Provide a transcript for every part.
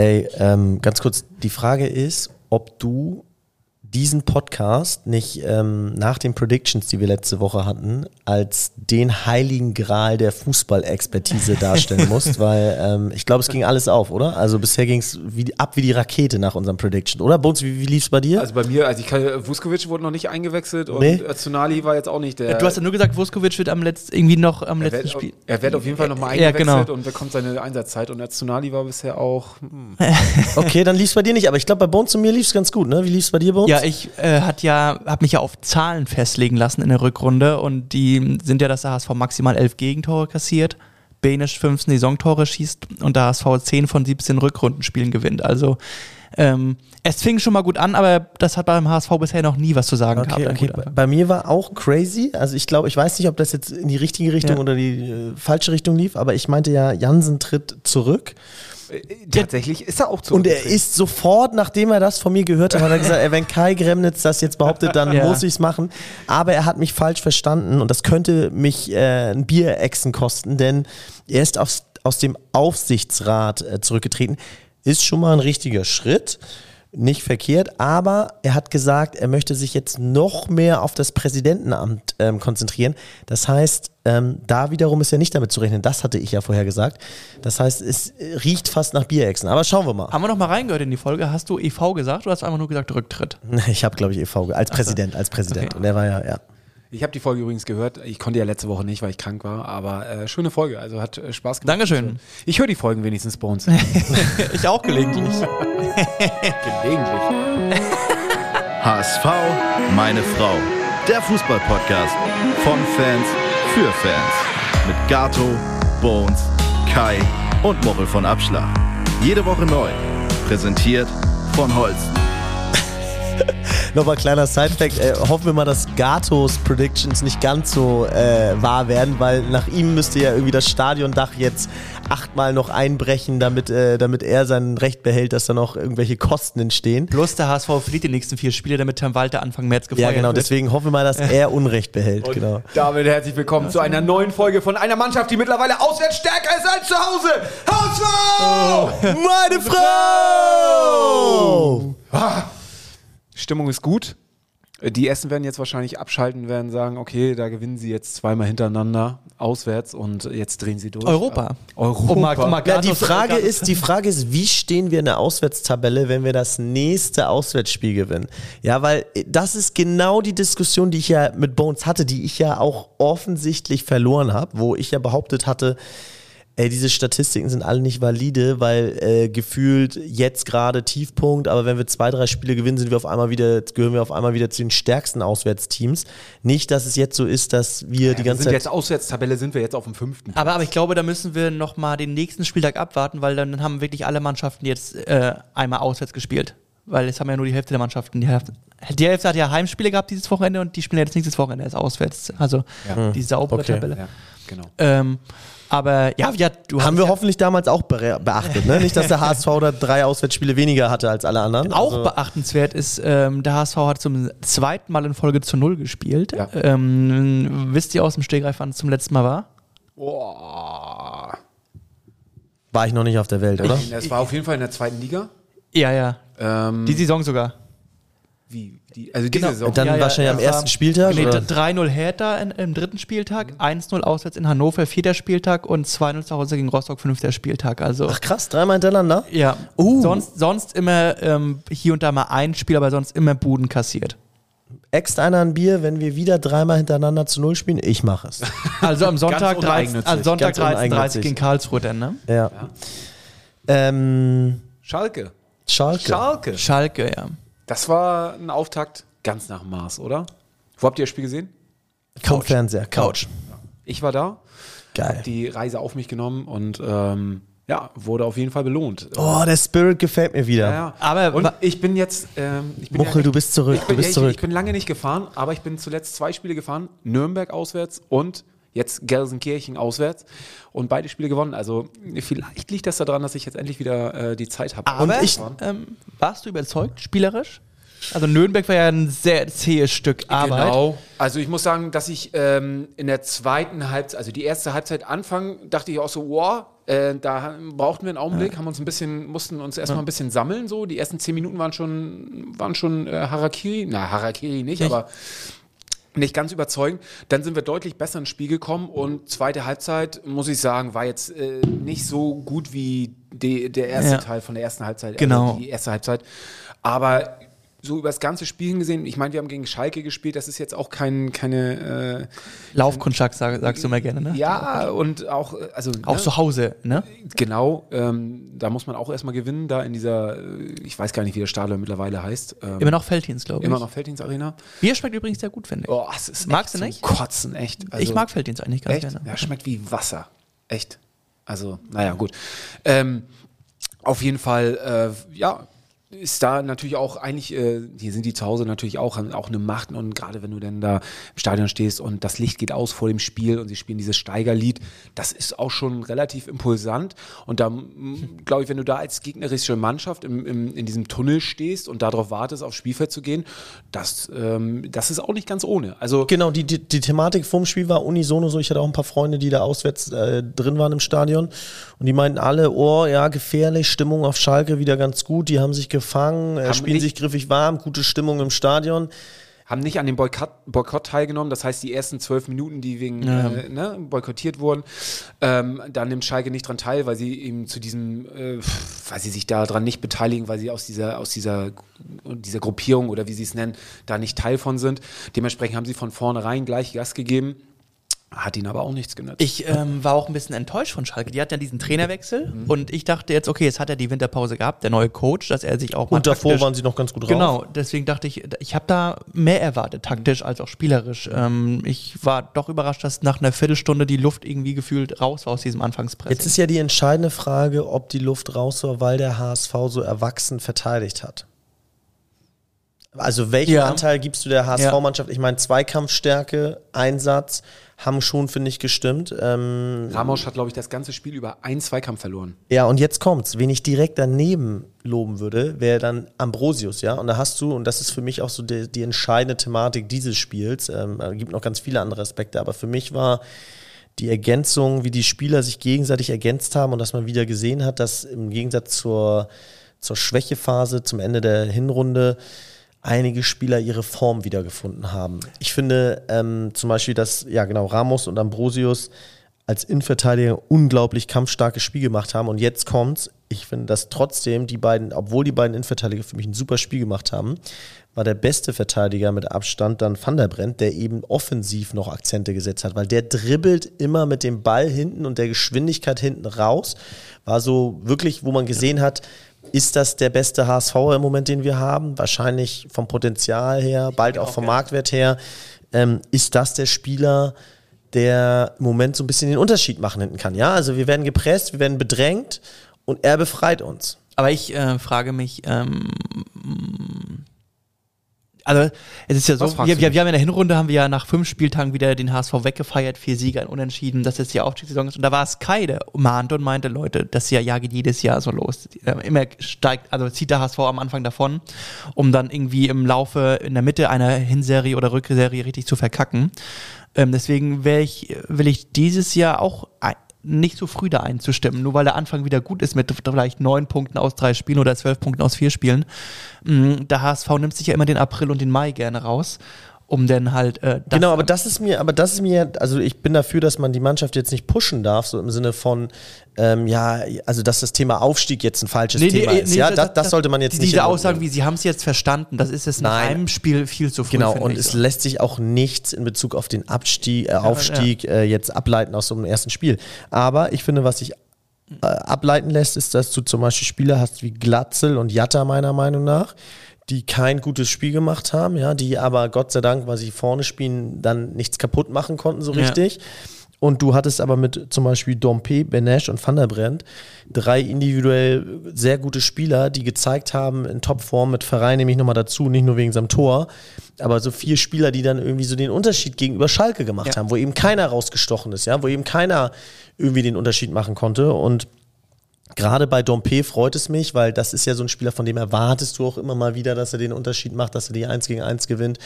Ey, ähm, ganz kurz, die Frage ist, ob du diesen Podcast nicht ähm, nach den Predictions, die wir letzte Woche hatten, als den heiligen Gral der Fußballexpertise darstellen musst, weil ähm, ich glaube, es ging alles auf, oder? Also bisher ging es wie, ab wie die Rakete nach unserem Prediction, oder? Bones, wie, wie lief es bei dir? Also bei mir, also ich kann, Vuskovic wurde noch nicht eingewechselt und Nee. Tsunali war jetzt auch nicht der. Du hast ja nur gesagt, Vuskovic wird am letzten, irgendwie noch am er letzten wird, Spiel. er wird auf jeden Fall nochmal Ja, eingewechselt genau. und bekommt seine Einsatzzeit. Und der Tsunali war bisher auch. Hm. Okay, dann lief es bei dir nicht, aber ich glaube, bei Bones und mir lief es ganz gut, ne? Wie lief es bei dir, Bones? Ja, ich äh, hat ja, habe mich ja auf Zahlen festlegen lassen in der Rückrunde und die sind ja, dass der HSV maximal elf Gegentore kassiert, Benisch 15 Saisontore schießt und der HSV 10 von 17 Rückrundenspielen gewinnt. Also ähm, es fing schon mal gut an, aber das hat beim HSV bisher noch nie was zu sagen Okay, gehabt. okay. Bei mir war auch crazy. Also ich glaube, ich weiß nicht, ob das jetzt in die richtige Richtung Ja. oder die äh, falsche Richtung lief, aber ich meinte ja, Jansen tritt zurück. Äh, Tatsächlich ist er auch zu. Und er ist sofort, nachdem er das von mir gehört hat, hat er gesagt, ey, wenn Kai Gremnitz das jetzt behauptet, dann Ja. muss ich es machen. Aber er hat mich falsch verstanden und das könnte mich äh, ein Bierechsen kosten, denn er ist aus, aus dem Aufsichtsrat äh, zurückgetreten. Ist schon mal ein richtiger Schritt. Nicht verkehrt, aber er hat gesagt, er möchte sich jetzt noch mehr auf das Präsidentenamt ähm, konzentrieren. Das heißt, ähm, da wiederum ist ja nicht damit zu rechnen. Das hatte ich ja vorher gesagt. Das heißt, es riecht fast nach Bierechsen. Aber schauen wir mal. Haben wir noch mal reingehört in die Folge? Hast du EV gesagt oder hast du einfach nur gesagt Rücktritt? Ich habe, glaube ich, EV als Präsident, als Präsident. Okay. Und er war ja, ja. Ich habe die Folge übrigens gehört. Ich konnte ja letzte Woche nicht, weil ich krank war. Aber äh, schöne Folge. Also hat äh, Spaß gemacht. Dankeschön. Ich höre die Folgen wenigstens bei uns. ich auch gelegentlich. Gelegentlich. HSV, meine Frau. Der Fußballpodcast von Fans für Fans. Mit Gato, Bones, Kai und Mochel von Abschlag. Jede Woche neu. Präsentiert von Holsten. Nochmal kleiner Side-Fact. Äh, hoffen wir mal, dass Gatos Predictions nicht ganz so äh, wahr werden, weil nach ihm müsste ja irgendwie das Stadiondach jetzt achtmal noch einbrechen, damit, äh, damit er sein Recht behält, dass da noch irgendwelche Kosten entstehen. Bloß der HSV verliert die nächsten vier Spiele, damit Herrn Walter Anfang März gefeuert Ja, genau. wird. Deswegen hoffen wir mal, dass er Unrecht behält. Genau. Damit herzlich willkommen zu einer neuen Folge von einer Mannschaft, die mittlerweile auswärts stärker ist als zu Hause. HSV! Meine Frau! Stimmung ist gut. Die Essen werden jetzt wahrscheinlich abschalten, werden sagen, okay, da gewinnen sie jetzt zweimal hintereinander auswärts und jetzt drehen sie durch. Europa. Europa. Um mal, um mal Ja, die Frage ist, die Frage ist, wie stehen wir in der Auswärtstabelle, wenn wir das nächste Auswärtsspiel gewinnen? Ja, weil äh, das ist genau die Diskussion, die ich ja mit Bones hatte, die ich ja auch offensichtlich verloren habe, wo ich ja behauptet hatte, ey, diese Statistiken sind alle nicht valide, weil äh, gefühlt jetzt gerade Tiefpunkt, aber wenn wir zwei, drei Spiele gewinnen, sind wir auf einmal wieder, gehören wir auf einmal wieder zu den stärksten Auswärtsteams. Nicht, dass es jetzt so ist, dass wir die wir ganze sind Zeit jetzt Auswärtstabelle, sind wir jetzt auf dem fünften. Aber, aber ich glaube, da müssen wir noch mal den nächsten Spieltag abwarten, weil dann haben wirklich alle Mannschaften jetzt äh, einmal auswärts gespielt. Weil jetzt haben ja nur die Hälfte der Mannschaften. Die Hälfte, die Hälfte hat ja Heimspiele gehabt dieses Wochenende und die spielen jetzt nächstes Wochenende erst auswärts. Also die saubere Okay. Tabelle. Ja, genau. Ähm, aber ja, ja, du Haben wir ja hoffentlich damals auch beachtet, ne? Nicht, dass der HSV da drei Auswärtsspiele weniger hatte als alle anderen. auch Also, beachtenswert ist, ähm, der HSV hat zum zweiten Mal in Folge zu Null gespielt. Ja. Ähm, wisst ihr aus dem Stegreif, wann es zum letzten Mal war? Boah. war ich noch nicht auf der Welt, oder? Es war auf jeden Fall in der zweiten Liga. Ja, ja. Ähm, Die Saison sogar. wie, die, also diese Genau. Saison. Dann Ja, ja, wahrscheinlich am ersten Spieltag. Nee, oder? 3-0 Hertha in, im dritten Spieltag, 1-0 auswärts in Hannover, vierter Spieltag und 2-0 zu Hause gegen Rostock, fünfter Spieltag. Also Ach krass, dreimal hintereinander? ja, Uh. sonst, sonst immer ähm, hier und da mal ein Spiel, aber sonst immer Buden kassiert. Äxt einer ein Bier, wenn wir wieder dreimal hintereinander zu Null spielen? Ich mache es. Also am Sonntag, 13, uneigennützig, also Sonntag ganz 13, 30 uneigennützig. gegen Karlsruhe dann, ne? Ja. Ähm, Schalke. Schalke. Schalke. Schalke, ja. Das war ein Auftakt ganz nach Maß, oder? Wo habt ihr das Spiel gesehen? Couch. Fernseher. Couch. Ich war da, Geil. die Reise auf mich genommen und ähm, ja, wurde auf jeden Fall belohnt. Oh, der Spirit gefällt mir wieder. Ja, ja. Aber und ich bin jetzt. Ähm, ich bin Muchel, du bist zurück, Ich bin, du bist ich, zurück. Ich bin lange nicht gefahren, aber ich bin zuletzt zwei Spiele gefahren: Nürnberg auswärts und jetzt Gelsenkirchen auswärts und beide Spiele gewonnen. Also vielleicht liegt das daran, dass ich jetzt endlich wieder äh, die Zeit habe. Aber Und ich- ähm, warst du überzeugt, spielerisch? Also Nürnberg war ja ein sehr zähes Stück Arbeit. Genau. Also ich muss sagen, dass ich ähm, in der zweiten Halbzeit, also die erste Halbzeit Anfang, dachte ich auch so, wow, Äh, da brauchten wir einen Augenblick, haben uns ein bisschen, mussten uns erstmal ein bisschen sammeln. So, die ersten zehn Minuten waren schon, waren schon äh, Harakiri. Na, Harakiri nicht, aber nicht ganz überzeugend. Dann sind wir deutlich besser ins Spiel gekommen und zweite Halbzeit, muss ich sagen, war jetzt äh, nicht so gut wie die, der erste Ja. Teil von der ersten Halbzeit. Genau. Also die erste Halbzeit. Aber so über das ganze Spiel hingesehen, ich meine, wir haben gegen Schalke gespielt, das ist jetzt auch kein, keine, Laufkundschaft sag, sagst du immer gerne, ne? äh, ja, und auch, äh, also, Auch ne, zu Hause, ne? genau, ähm, da muss man auch erstmal gewinnen, da in dieser, äh, ich weiß gar nicht, wie der Stadion mittlerweile heißt. Ähm, Immer noch Felddienst, glaube ich. immer noch Felddienst Arena. Bier schmeckt übrigens sehr gut, finde ich. Oh, es ist Magst du nicht? Kotzen, echt. ich Also- mag Felddienst eigentlich ganz Echt? gerne. Ja, schmeckt wie Wasser. Echt. Also, naja, gut. Ähm, auf jeden Fall, äh, ja, ist da natürlich auch eigentlich, äh, hier sind die zu Hause natürlich auch, haben auch eine Macht und gerade wenn du dann da im Stadion stehst und das Licht geht aus vor dem Spiel und sie spielen dieses Steigerlied, das ist auch schon relativ impulsant und da glaube ich, wenn du da als gegnerische Mannschaft im, im, in diesem Tunnel stehst und darauf wartest, aufs Spielfeld zu gehen, das, ähm, das ist auch nicht ganz ohne. Also Genau, die, die, die Thematik vorm Spiel war unisono so. Ich hatte auch ein paar Freunde, die da auswärts äh, drin waren im Stadion. Und die meinten alle, oh ja, gefährlich, Stimmung auf Schalke wieder ganz gut. Die haben sich gefangen, äh, Haben spielen nicht- sich griffig warm, gute Stimmung im Stadion. haben nicht an dem Boykott, Boykott teilgenommen. Das heißt, die ersten zwölf Minuten, die wegen Ja. äh, ne, boykottiert wurden, ähm, da nimmt Schalke nicht dran teil, weil sie eben zu diesem, äh, weil sie sich daran nicht beteiligen, weil sie aus dieser, aus dieser, dieser Gruppierung oder wie sie es nennen, da nicht Teil von sind. Dementsprechend haben sie von vornherein gleich Gas gegeben. Hat ihnen aber auch nichts genützt. Ich ähm, war auch ein bisschen enttäuscht von Schalke. Die hatten ja diesen Trainerwechsel Mhm. und ich dachte jetzt, okay, jetzt hat er die Winterpause gehabt, der neue Coach, dass er sich auch mal Und davor waren sie noch ganz gut drauf. Genau, deswegen dachte ich, ich habe da mehr erwartet, taktisch als auch spielerisch. Ähm, ich war doch überrascht, dass nach einer Viertelstunde die Luft irgendwie gefühlt raus war aus diesem Anfangspressing. Jetzt ist ja die entscheidende Frage, ob die Luft raus war, weil der HSV so erwachsen verteidigt hat. Also welchen Ja. Anteil gibst du der HSV-Mannschaft? Ich meine, Zweikampfstärke, Einsatz haben schon, finde ich, gestimmt. Ähm, Ramos hat, glaube ich, das ganze Spiel über einen Zweikampf verloren. ja, und jetzt kommt's. Wen ich direkt daneben loben würde, wäre dann Ambrosius, ja. Und da hast du, und das ist für mich auch so die, die entscheidende Thematik dieses Spiels, ähm, es gibt noch ganz viele andere Aspekte, aber für mich war die Ergänzung, wie die Spieler sich gegenseitig ergänzt haben und dass man wieder gesehen hat, dass im Gegensatz zur, zur Schwächephase zum Ende der Hinrunde einige Spieler ihre Form wiedergefunden haben. Ich finde ähm, zum Beispiel, dass, ja genau, Ramos und Ambrosius als Innenverteidiger unglaublich kampfstarkes Spiel gemacht haben. Und jetzt kommt's. Ich finde, dass trotzdem die beiden, obwohl die beiden Innenverteidiger für mich ein super Spiel gemacht haben, war der beste Verteidiger mit Abstand dann Van der Brent, der eben offensiv noch Akzente gesetzt hat, weil der dribbelt immer mit dem Ball hinten und der Geschwindigkeit hinten raus. War so wirklich, wo man gesehen hat, ist das der beste HSV im Moment, den wir haben? Wahrscheinlich vom Potenzial her, bald auch vom Marktwert her. Ähm, ist das der Spieler, der im Moment so ein bisschen den Unterschied machen hinten kann? Ja, also wir werden gepresst, wir werden bedrängt und er befreit uns. Aber ich äh, frage mich, ähm, also es ist ja so, wir, wir, wir haben in der Hinrunde haben wir ja nach fünf Spieltagen wieder den HSV weggefeiert, vier Sieger, ein Unentschieden, dass jetzt die Aufstiegssaison ist. Und da war Sky, der mahnte und meinte, Leute, das ja, ja geht jedes Jahr so los. Äh, Immer steigt, also zieht der HSV am Anfang davon, um dann irgendwie im Laufe, in der Mitte einer Hinserie oder Rückserie richtig zu verkacken. Ähm, deswegen ich, will ich dieses Jahr auch ein, nicht so früh da einzustimmen, nur weil der Anfang wieder gut ist mit vielleicht neun Punkten aus drei Spielen oder zwölf Punkten aus vier Spielen. Mm, Der HSV nimmt sich ja immer den April und den Mai gerne raus, um dann halt äh, das genau, aber das ist mir, aber das ist mir, also ich bin dafür, dass man die Mannschaft jetzt nicht pushen darf, so im Sinne von, ähm, ja, also dass das Thema Aufstieg jetzt ein falsches Thema ist. ja, das, das sollte man jetzt die- nicht. Diese in Aussagen, wie sie haben es jetzt verstanden, das ist es nach Nein. einem Spiel viel zu früh. Genau, und es so. lässt sich auch nichts in Bezug auf den Abstieg, äh, Aufstieg Äh, jetzt ableiten aus so einem ersten Spiel. Aber ich finde, was sich äh, ableiten lässt, ist, dass du zum Beispiel Spieler hast wie Glatzel und Jatta meiner Meinung nach, die kein gutes Spiel gemacht haben, ja, die aber Gott sei Dank, weil sie vorne spielen, dann nichts kaputt machen konnten so Ja. richtig. Und du hattest aber mit zum Beispiel Dompe, Benesch und Van der Brent drei individuell sehr gute Spieler, die gezeigt haben, in Topform mit Verein nehme ich nochmal dazu, nicht nur wegen seinem Tor, aber so vier Spieler, die dann irgendwie so den Unterschied gegenüber Schalke gemacht Ja. haben, wo eben keiner rausgestochen ist, ja, wo eben keiner irgendwie den Unterschied machen konnte. Und Gerade bei Dompe freut es mich, weil das ist ja so ein Spieler, von dem erwartest du auch immer mal wieder, dass er den Unterschied macht, dass er die 1 gegen 1 gewinnt,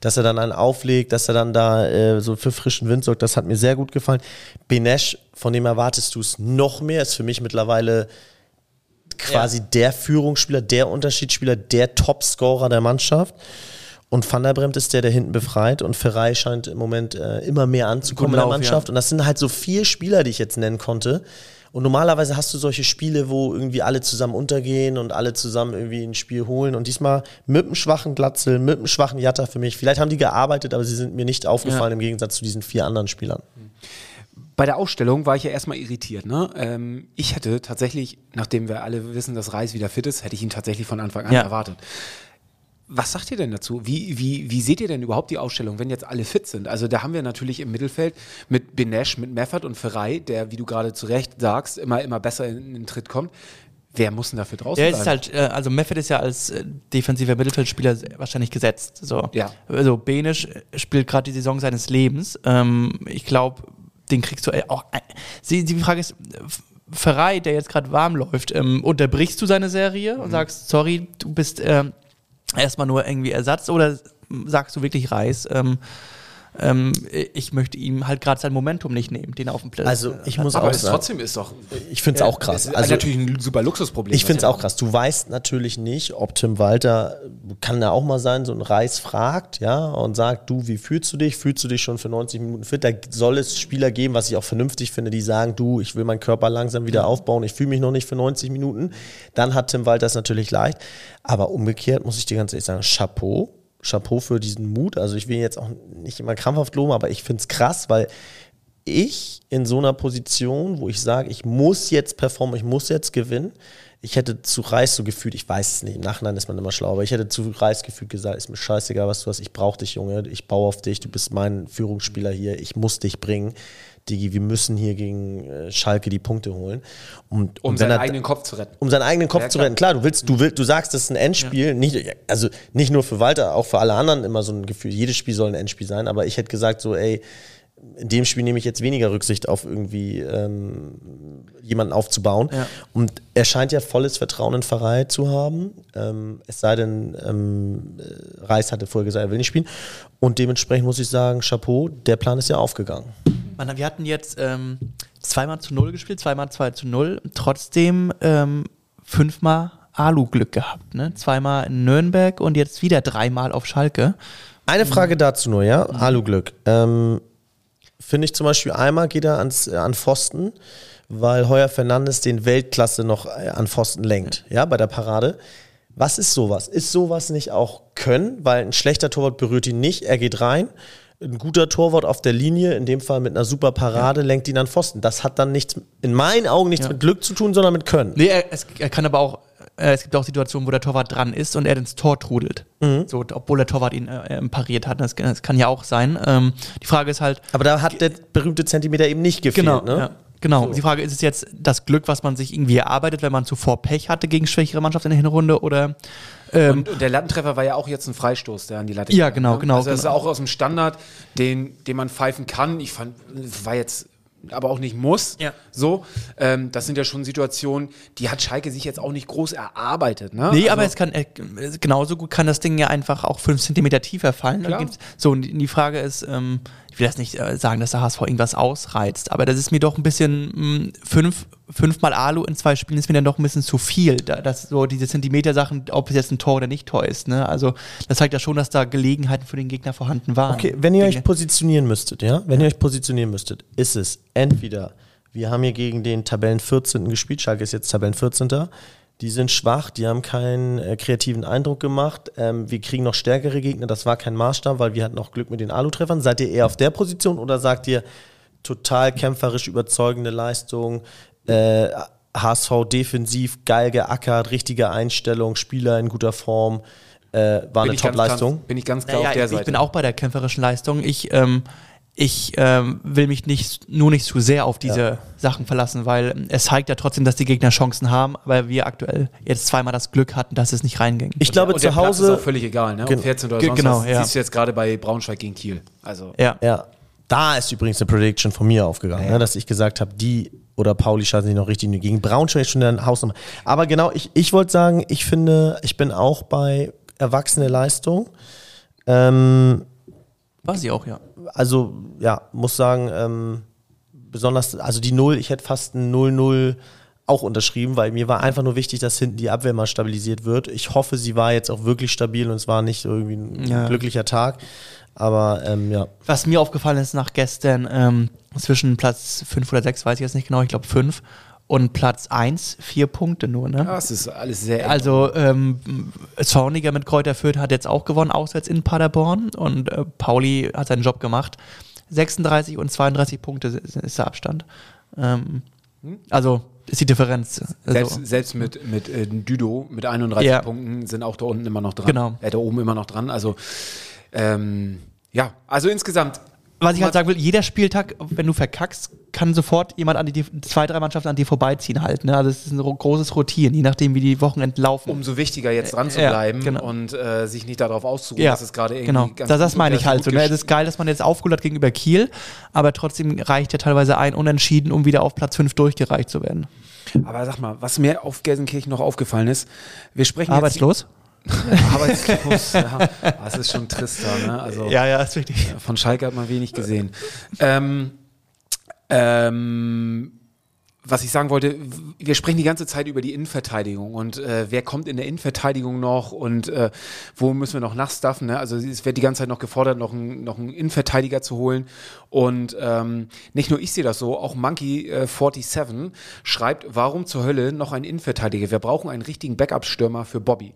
dass er dann einen auflegt, dass er dann da äh, so für frischen Wind sorgt. Das hat mir sehr gut gefallen. Benesch, von dem erwartest du es noch mehr, ist für mich mittlerweile quasi ja. der Führungsspieler, der Unterschiedsspieler, der Topscorer der Mannschaft. Und Van der Bremt ist der, der hinten befreit. Und Ferrei scheint im Moment äh, immer mehr anzukommen Lauf, in der Mannschaft. Ja. Und das sind halt so vier Spieler, die ich jetzt nennen konnte. Und normalerweise hast du solche Spiele, wo irgendwie alle zusammen untergehen und alle zusammen irgendwie ein Spiel holen. Und diesmal mit einem schwachen Glatzel, mit einem schwachen Jatta für mich. Vielleicht haben die gearbeitet, aber sie sind mir nicht aufgefallen ja. im Gegensatz zu diesen vier anderen Spielern. Bei der Ausstellung war ich ja erstmal irritiert. Ne? Ähm, ich hätte tatsächlich, nachdem wir alle wissen, dass Reis wieder fit ist, hätte ich ihn tatsächlich von Anfang an ja. erwartet. Was sagt ihr denn dazu? Wie, wie, wie seht ihr denn überhaupt die Ausstellung, wenn jetzt alle fit sind? Also da haben wir natürlich im Mittelfeld mit Benesch, mit Meffert und Ferrei, der, wie du gerade zu Recht sagst, immer, immer besser in den Tritt kommt. Wer muss denn dafür draußen ja, ist halt, äh, also Meffert ist ja als äh, defensiver Mittelfeldspieler wahrscheinlich gesetzt. So. Ja. Also Benisch spielt gerade die Saison seines Lebens. Ähm, ich glaube, den kriegst du äh, auch. Die, die Frage ist, Ferrei, der jetzt gerade warm läuft, ähm, unterbrichst du seine Serie und mhm. sagst, sorry, du bist ähm, erstmal nur irgendwie Ersatz oder sagst du wirklich Reis? Ähm, ähm, ich möchte ihm halt gerade sein Momentum nicht nehmen, den auf dem Platz. Also ich muss aber auch sagen, trotzdem ist doch. Ich finde es auch krass. Also natürlich ein super Luxusproblem. Ich finde es auch krass. Du weißt natürlich nicht, ob Tim Walter kann da auch mal sein, so ein Reis fragt, ja, und sagt, du, wie fühlst du dich? Fühlst du dich schon für 90 Minuten fit? Da soll es Spieler geben, was ich auch vernünftig finde, die sagen, du, ich will meinen Körper langsam wieder aufbauen, ich fühle mich noch nicht für 90 Minuten. Dann hat Tim Walter es natürlich leicht. Aber umgekehrt muss ich dir ganz ehrlich sagen, Chapeau Chapeau für diesen Mut. Also ich will jetzt auch nicht immer krampfhaft loben, aber ich finde es krass, weil ich in so einer Position, wo ich sage, ich muss jetzt performen, ich muss jetzt gewinnen, ich hätte zu Reis so gefühlt, ich weiß es nicht, im Nachhinein ist man immer schlau, aber ich hätte zu Reis gefühlt gesagt, ist mir scheißegal, was du hast, ich brauche dich, Junge, ich baue auf dich, du bist mein Führungsspieler hier, ich muss dich bringen. Digi, wir müssen hier gegen äh, Schalke die Punkte holen. Und, um seinen er, eigenen Kopf zu retten. Um seinen eigenen Kopf ja, zu retten. Klar, du willst, du willst, du sagst, das ist ein Endspiel, ja. nicht, also nicht nur für Walter, auch für alle anderen immer so ein Gefühl, jedes Spiel soll ein Endspiel sein, aber ich hätte gesagt, so, ey, in dem Spiel nehme ich jetzt weniger Rücksicht auf irgendwie ähm, jemanden aufzubauen. Ja. Und er scheint ja volles Vertrauen in Pfarrei zu haben. Ähm, es sei denn, ähm, Reis hatte vorher gesagt, er will nicht spielen. Und dementsprechend muss ich sagen, Chapeau, der Plan ist ja aufgegangen. Man, wir hatten jetzt ähm, zweimal zu null gespielt, zweimal zwei zu null. Trotzdem ähm, fünfmal Alu-Glück gehabt. Ne? Zweimal in Nürnberg und jetzt wieder dreimal auf Schalke. Eine Frage dazu nur, ja? Alu-Glück. Ähm, Finde ich zum Beispiel einmal geht er ans, äh, an Pfosten, weil Heuer Fernandes den Weltklasse noch äh, an Pfosten lenkt, ja, bei der Parade. Was ist sowas? Ist sowas nicht auch Können? Weil ein schlechter Torwart berührt ihn nicht, er geht rein. Ein guter Torwart auf der Linie, in dem Fall mit einer super Parade, ja. lenkt ihn an Pfosten. Das hat dann nichts, in meinen Augen nichts ja. mit Glück zu tun, sondern mit Können. Nee, er, es, er kann aber auch äh, es gibt auch Situationen, wo der Torwart dran ist und er ins Tor trudelt. Mhm. So, obwohl der Torwart ihn äh, pariert hat. Das, das, kann ja auch sein. Ähm, die Frage ist halt. Aber da hat der berühmte Zentimeter eben nicht gefehlt, genau, ne? Ja. Genau. So. Die Frage ist es jetzt das Glück, was man sich irgendwie erarbeitet, wenn man zuvor Pech hatte gegen schwächere Mannschaft in der Hinrunde oder ähm, und, und, der Lattentreffer war ja auch jetzt ein Freistoß, der an die Latte Ja, genau, ne? genau. Also das genau. ist auch aus dem Standard, den, den man pfeifen kann. Ich fand, war jetzt aber auch nicht muss. Ja. So, ähm, das sind ja schon Situationen, die hat Schalke sich jetzt auch nicht groß erarbeitet. Ne? Nee, also, aber es kann äh, genauso gut kann das Ding ja einfach auch fünf Zentimeter tiefer fallen. So, und die Frage ist, ähm, ich will jetzt nicht äh, sagen, dass der HSV irgendwas ausreizt, aber das ist mir doch ein bisschen mh, hm, fünf, fünfmal Alu in zwei Spielen ist mir dann doch ein bisschen zu viel. Da, das so diese Zentimeter-Sachen, ob es jetzt ein Tor oder nicht Tor ist. Ne? Also das zeigt ja schon, dass da Gelegenheiten für den Gegner vorhanden waren. Okay, wenn ihr Dinge. euch positionieren müsstet, ja, wenn ihr euch positionieren müsstet, ist es entweder wir haben hier gegen den Tabellen 14. gespielt, Schalke ist jetzt Tabellen 14. Die sind schwach, die haben keinen äh, kreativen Eindruck gemacht. Ähm, wir kriegen noch stärkere Gegner, das war kein Maßstab, weil wir hatten auch Glück mit den Alu-Treffern. Seid ihr eher auf der Position oder sagt ihr total kämpferisch überzeugende Leistung, äh, HSV defensiv, geil geackert, richtige Einstellung, Spieler in guter Form, äh, war bin eine Top-Leistung? Bin ich ganz klar naja, auf der ich Seite. Ich bin auch bei der kämpferischen Leistung. Ich ähm, ich ähm, will mich nicht nur nicht zu sehr auf diese ja. Sachen verlassen, weil es zeigt ja trotzdem, dass die Gegner Chancen haben, aber wir aktuell jetzt zweimal das Glück hatten, dass es nicht reinging. Ich glaube, und zu Hause ist auch völlig egal, ne? Um 14 oder sonst genau, was. Ja. Siehst du jetzt gerade bei Braunschweig gegen Kiel. Also ja. ja. Da ist übrigens eine Prediction von mir aufgegangen, ja. ne, dass ich gesagt habe, die oder Pauli schalten sich noch richtig gegen Braunschweig schon eine Hausnummer. Aber genau, ich, ich wollte sagen, ich finde, ich bin auch bei erwachsene Leistung. Ähm, War sie auch, ja. Also ja, muss sagen, ähm, besonders, also die Null, ich hätte fast ein 0-0 auch unterschrieben, weil mir war einfach nur wichtig, dass hinten die Abwehr mal stabilisiert wird. Ich hoffe, sie war jetzt auch wirklich stabil und es war nicht irgendwie ein Ja. glücklicher Tag. Aber ähm, ja, Was mir aufgefallen ist nach gestern, ähm, zwischen Platz 5 oder 6, weiß ich jetzt nicht genau, ich glaube 5, und Platz 1, vier Punkte nur, ne? Ja, es ist alles sehr eng. Also ähm, Zorniger mit Kräuter Fürth hat jetzt auch gewonnen, auswärts in Paderborn und äh, Pauli hat seinen Job gemacht. 36 und 32 Punkte ist der Abstand. Ähm, also ist die Differenz. Also, Selbst, selbst mit, mit äh, Düdo mit 31 Ja. Punkten sind auch da unten immer noch dran. Genau. Äh, da oben immer noch dran. Also, ähm, ja, also insgesamt. Was ich halt sagen will, jeder Spieltag, wenn du verkackst, kann sofort jemand an die zwei, drei Mannschaften an dir vorbeiziehen halt. Ne? Also es ist ein ro- großes Rotieren, je nachdem wie die Wochenenden laufen. Umso wichtiger jetzt dran zu Ja, bleiben genau. und äh, sich nicht darauf auszuruhen, ja, dass es gerade irgendwie genau. ganz Das, das gut- meine ich halt so. Ne? Es ist geil, dass man jetzt aufgeholt hat gegenüber Kiel, aber trotzdem reicht ja teilweise ein Unentschieden, um wieder auf Platz 5 durchgereicht zu werden. Aber sag mal, was mir auf Gelsenkirchen noch aufgefallen ist, wir sprechen Arbeitslos? jetzt arbeitslos. ja, das ist schon trist da, ne? Also ja, ist richtig. von Schalke hat man wenig gesehen. Ähm, ähm, was ich sagen wollte, wir sprechen die ganze Zeit über die Innenverteidigung und äh, wer kommt in der Innenverteidigung noch und äh, wo müssen wir noch nachstaffen. Ne? Also es wird die ganze Zeit noch gefordert, noch, ein, noch einen Innenverteidiger zu holen. Und ähm, nicht nur ich sehe das so, auch Monkey47 schreibt, warum zur Hölle noch ein Innenverteidiger? Wir brauchen einen richtigen Backup-Stürmer für Bobby.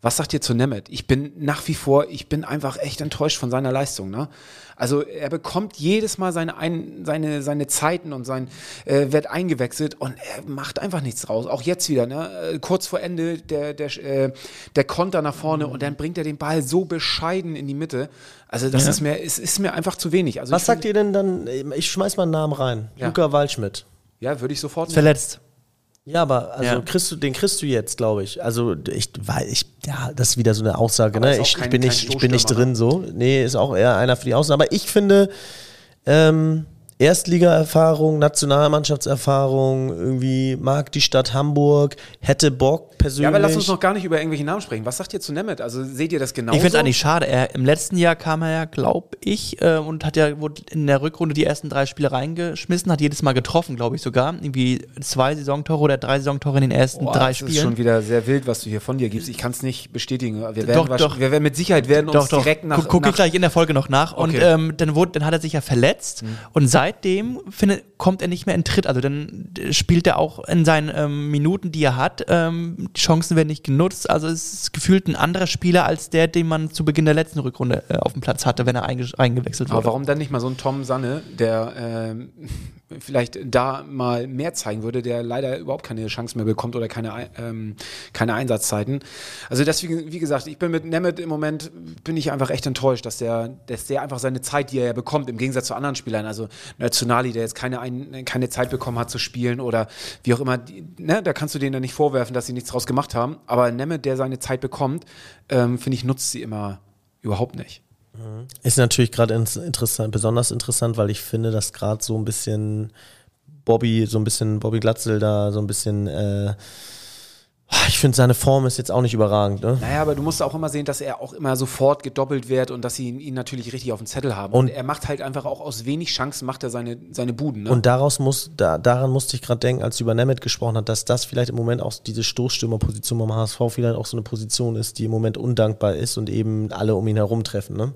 Was sagt ihr zu Nemeth? Ich bin nach wie vor, ich bin einfach echt enttäuscht von seiner Leistung. Ne? Also er bekommt jedes Mal seine, ein, seine, seine Zeiten und sein äh, wird eingewechselt und er macht einfach nichts draus. Auch jetzt wieder, ne? Äh, kurz vor Ende der, der, äh, der Konter nach vorne und dann bringt er den Ball so bescheiden in die Mitte. Also das ist mir, es ist mir einfach zu wenig. Also was sagt ihr denn dann? Ich schmeiß mal einen Namen rein. Ja. Luca Waldschmidt. Ja, würde ich sofort. Verletzt. Ja, aber also Ja. kriegst du, den kriegst du jetzt, glaube ich. Also ich, weil ich, ja, das ist wieder so eine Aussage, ne? Ich, ich kein- bin kein nicht, ich bin nicht Stoßstürmer, drin so. Nee, ist auch eher einer für die Außen. Aber ich finde, ähm, Erstliga-Erfahrung, Nationalmannschaftserfahrung, irgendwie mag die Stadt Hamburg, hätte Bock persönlich. Ja, aber lass uns noch gar nicht über irgendwelche Namen sprechen. Was sagt ihr zu Nemeth? Also seht ihr das genau? Ich finde es eigentlich schade. Er, Im letzten Jahr kam er ja, glaube ich, äh, und hat ja wurde in der Rückrunde die ersten drei Spiele reingeschmissen, hat jedes Mal getroffen, glaube ich sogar. Irgendwie zwei Saisontore oder drei Saisontore in den ersten Boah, drei das Spielen. ist schon wieder sehr wild, was du hier von dir gibst. Ich kann es nicht bestätigen. Wir werden, Doch, doch. wir werden mit Sicherheit werden Doch, uns doch. direkt nach, Guck, guck ich gleich in der Folge noch nach. Und Okay. ähm, dann, wurde, dann hat er sich ja verletzt. Und seitdem finde, kommt er nicht mehr in Tritt. Also dann äh, spielt er auch in seinen ähm, Minuten, die er hat. Ähm, die Chancen werden nicht genutzt. Also es ist gefühlt ein anderer Spieler als der, den man zu Beginn der letzten Rückrunde äh, auf dem Platz hatte, wenn er einge eingewechselt Aber wurde. warum dann nicht mal so ein Tom Sanne, der ähm, vielleicht da mal mehr zeigen würde, der leider überhaupt keine Chance mehr bekommt oder keine, Ei- ähm, keine Einsatzzeiten. Also deswegen, wie gesagt, ich bin mit Nemeth im Moment, bin ich einfach echt enttäuscht, dass der, dass der einfach seine Zeit, die er ja bekommt, im Gegensatz zu anderen Spielern, also Nationali, der jetzt keine, ein, keine Zeit bekommen hat zu spielen oder wie auch immer, ne, da kannst du denen dann nicht vorwerfen, dass sie nichts draus gemacht haben. Aber Nemeth, der seine Zeit bekommt, ähm, finde ich, nutzt sie immer überhaupt nicht. Ist natürlich gerade interessant, besonders interessant, weil ich finde, dass gerade so ein bisschen Bobby, so ein bisschen Bobby Glatzel da so ein bisschen, äh, ich finde seine Form ist jetzt auch nicht überragend, ne? Naja, aber du musst auch immer sehen, dass er auch immer sofort gedoppelt wird und dass sie ihn, ihn natürlich richtig auf dem Zettel haben. Und, Und- er macht halt einfach auch aus wenig Chancen macht er seine, seine Buden. Ne? Und daraus muss, da, daran musste ich gerade denken, als du über Nemeth gesprochen hast, dass das vielleicht im Moment auch diese Stoßstürmerposition beim HSV vielleicht auch so eine Position ist, die im Moment undankbar ist und eben alle um ihn herum treffen, ne?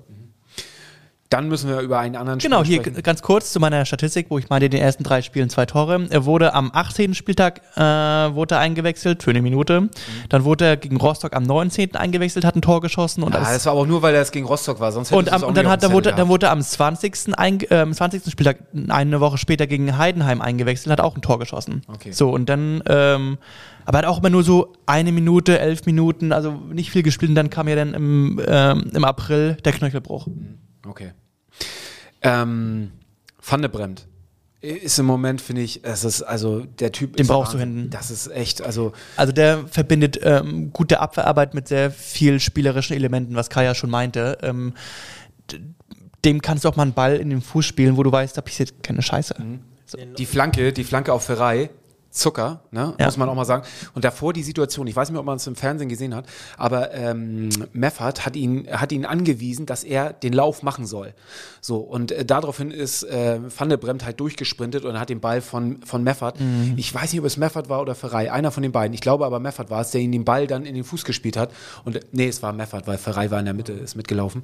Dann müssen wir über einen anderen Genau, hier sprechen. g- ganz kurz zu meiner Statistik, wo ich meinte, in den ersten drei Spielen zwei Tore. Er wurde am 18. Spieltag äh, wurde er eingewechselt für eine Minute. Dann wurde er gegen Rostock am 19. eingewechselt, hat ein Tor geschossen. Und, Ja, das war aber auch nur, weil er es gegen Rostock war. Sonst hätte und, am, und dann, hat, dann, wurde, dann wurde er am 20. Ein, äh, am 20. Spieltag eine Woche später gegen Heidenheim eingewechselt, hat auch ein Tor geschossen. Okay. So, und dann, ähm, aber er hat auch immer nur so eine Minute, elf Minuten, also nicht viel gespielt. Und dann kam ja dann im, ähm, im April der Knöchelbruch. Okay. Ähm, Van de Bremt ist im Moment, finde ich, es ist also der Typ. Den brauchst du Wahnsinn. hinten. Das ist echt, also Also der verbindet ähm, gute Abwehrarbeit mit sehr viel spielerischen Elementen, was Kaya schon meinte. Ähm, dem kannst du auch mal einen Ball in den Fuß spielen, wo du weißt, da passiert keine Scheiße. Mhm. Die Flanke, die Flanke auf Ferrei, Zucker, ne? Ja. muss man auch mal sagen. Und davor die Situation, ich weiß nicht, ob man es im Fernsehen gesehen hat, aber ähm, Meffert hat ihn, hat ihn angewiesen, dass er den Lauf machen soll. So, und äh, daraufhin ist äh, Van der Bremt halt durchgesprintet und hat den Ball von, von Meffert, ich weiß nicht, ob es Meffert war oder Ferrei, einer von den beiden, ich glaube aber Meffert war es, der ihn den Ball dann in den Fuß gespielt hat. Und äh, nee, es war Meffert, weil Ferrei war in der Mitte, ist mitgelaufen.